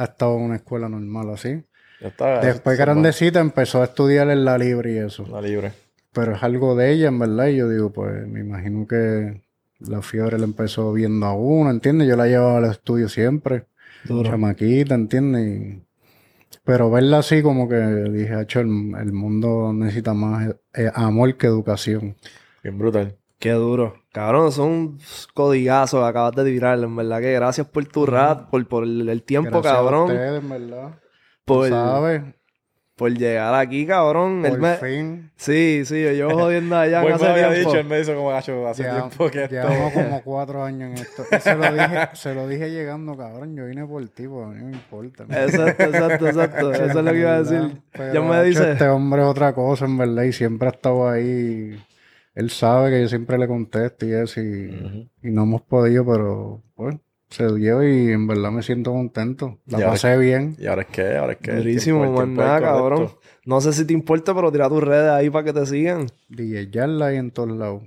ha estado en una escuela normal así. Ya está. Después grandecita empezó a estudiar en la libre y eso. La libre. pero es algo de ella, en verdad. Y yo digo, pues me imagino que la fiebre la empezó viendo a uno, ¿entiendes? Yo la llevaba al estudio siempre, chamaquita, ¿entiendes? Y- Pero verla así como que dije, "Acho, el, el mundo necesita más eh, amor que educación. Bien brutal. Qué duro. Cabrón, son un codigazo que acabas de tirar. En verdad que gracias por tu rat, por, por el, el tiempo, Gracias a cabrón. ustedes, en verdad. Por, ¿Sabes? por llegar aquí, cabrón. Él Por me- fin. Sí, sí, yo llevo [LAUGHS] jodiendo a Jan Boy me hace había tiempo. dicho, él me hizo como gacho hace Ya- tiempo que esto... Llevamos como cuatro años en esto. Y se lo dije, [LAUGHS] se lo dije llegando, cabrón. Yo vine por ti, pues a mí no me importa. Exacto, exacto, exacto. Eso es lo que iba a decir. Pero, Jan me dice... Este hombre es otra cosa, en verdad, y siempre ha estado ahí. Él sabe que yo siempre le contesto y eso, y, y no hemos podido, pero pues se dio y en verdad me siento contento. La pasé bien. ¿Y ahora es que Ahora es que Durísimo, más nada, cabrón. No sé si te importa, pero tira tus redes ahí para que te sigan. DJ Yarla ahí en todos lados.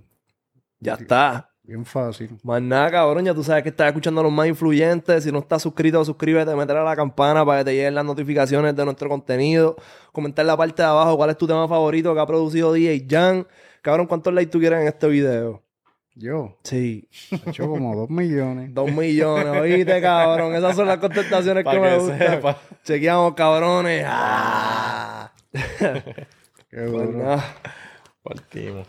Ya está. Bien fácil. Más nada, cabrón. Ya tú sabes que estás escuchando a los más influyentes. Si no estás suscrito, suscríbete, métele a la campana para que te lleguen las notificaciones de nuestro contenido. Comentar en la parte de abajo cuál es tu tema favorito que ha producido DJ Jan. Cabrón, ¿cuántos likes tú quieres en este video? Yo, Sí, he hecho como dos millones. dos millones. Oíste, cabrón. Esas son las contestaciones que me gustan. sepa. Chequeamos, cabrones. [LAUGHS] Ah. Qué Pues duro. nada. Partimos.